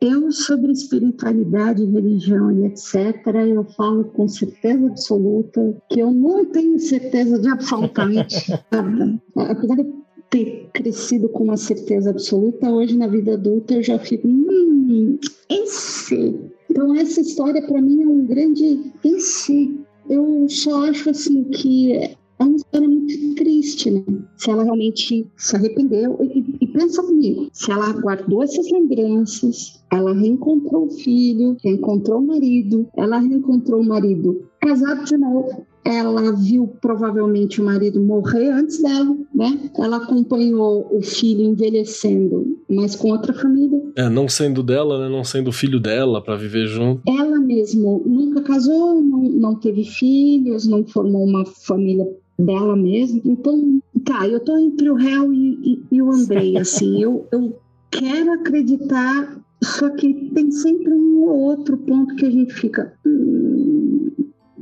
eu, sobre espiritualidade, religião e etc., eu falo com certeza absoluta que eu não tenho certeza de absolutamente (laughs) nada. Apesar de ter crescido com uma certeza absoluta, hoje na vida adulta eu já fico, hum, esse. Então, essa história para mim é um grande esse. Eu só acho assim que é uma história muito triste, né? Se ela realmente se arrependeu. E, e, pensa comigo, se ela guardou essas lembranças, ela reencontrou o filho, reencontrou o marido, ela reencontrou o marido casado de novo, ela viu provavelmente o marido morrer antes dela, né? Ela acompanhou o filho envelhecendo, mas com outra família. É, não sendo dela, né? Não sendo filho dela para viver junto. Ela mesmo nunca casou, não, não teve filhos, não formou uma família dela mesma. Então, tá, eu tô entre o réu e, e, e o Andrei, (laughs) assim, eu, eu quero acreditar, só que tem sempre um ou outro ponto que a gente fica. Hum,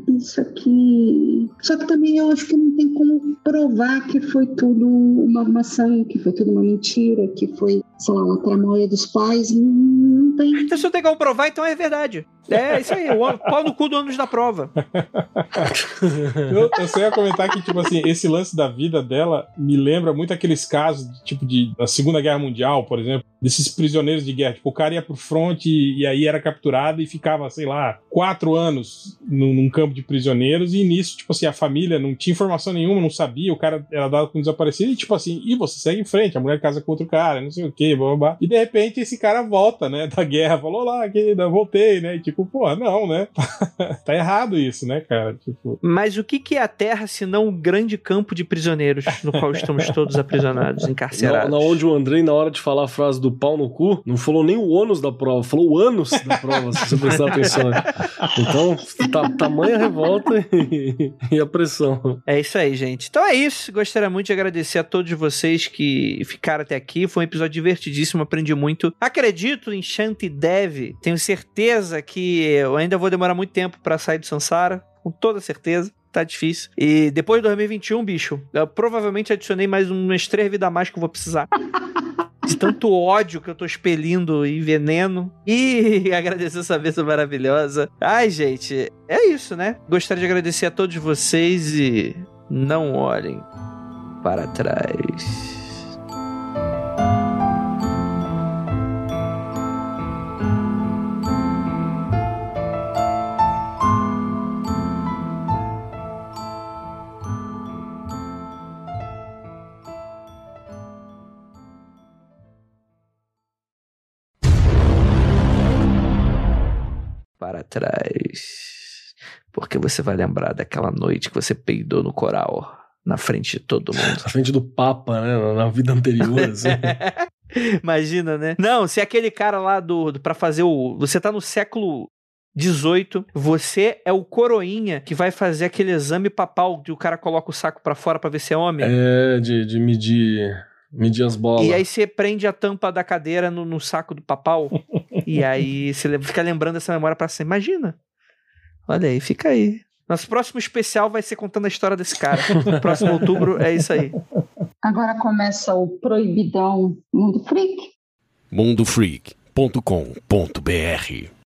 isso aqui. Só que também eu acho que não tem como provar que foi tudo uma armação, que foi tudo uma mentira, que foi, sei lá, uma tramóia dos pais. Não tem. Então, se eu tenho como provar, então é verdade. É, isso aí, o pau no cu do ônus da prova. (laughs) eu, eu só ia comentar que, tipo assim, esse lance da vida dela me lembra muito aqueles casos, tipo, de, da Segunda Guerra Mundial, por exemplo, desses prisioneiros de guerra. Tipo, o cara ia pro front e, e aí era capturado e ficava, sei lá, quatro anos num, num, campo de prisioneiros e nisso, tipo assim, a família não tinha informação nenhuma, não sabia, o cara era dado como desaparecido e, tipo assim, e você segue em frente, a mulher casa com outro cara, não sei o que, blá, blá, blá. E de repente esse cara volta, né, da guerra, falou lá, querida, voltei, né, e, tipo, pô, não, né? (laughs) tá errado isso, né, cara? Tipo... Mas o que, que é a Terra se não um grande campo de prisioneiros no qual estamos todos aprisionados, (laughs) encarcerados? Na, na onde o Andrei, na hora de falar a frase do pau no cu, não falou nem o ônus da prova, falou o ânus da prova, se você prestar atenção. Então, tá, tamanha revolta e, e a pressão. É isso aí, gente. Então é isso. Gostaria muito de agradecer a todos vocês que ficaram até aqui. Foi um episódio divertidíssimo, aprendi muito. Acredito em Shanti Dev. Tenho certeza que eu ainda vou demorar muito tempo para sair do Sansara, com toda certeza. Tá difícil. E depois de 2021, bicho, eu provavelmente adicionei mais umas três vidas a mais que eu vou precisar. De tanto ódio que eu tô expelindo e veneno. E (laughs) agradecer essa bênção maravilhosa. Ai, gente, é isso, né? Gostaria de agradecer a todos vocês e não olhem para trás. Para trás. Porque você vai lembrar daquela noite que você peidou no coral, na frente de todo mundo. Na frente do Papa, né? Na vida anterior, assim. (laughs) Imagina, né? Não, se aquele cara lá do, do para fazer o. Você tá no século 18, você é o coroinha que vai fazer aquele exame papal que o cara coloca o saco para fora para ver se é homem. É, de, de medir Medir as bolas. E aí você prende a tampa da cadeira no, no saco do papau. (laughs) e aí você fica lembrando essa memória pra sempre. Imagina. Olha aí, fica aí. Nosso próximo especial vai ser contando a história desse cara. próximo (laughs) outubro é isso aí. Agora começa o Proibidão Mundo Freak. mundofreak.com.br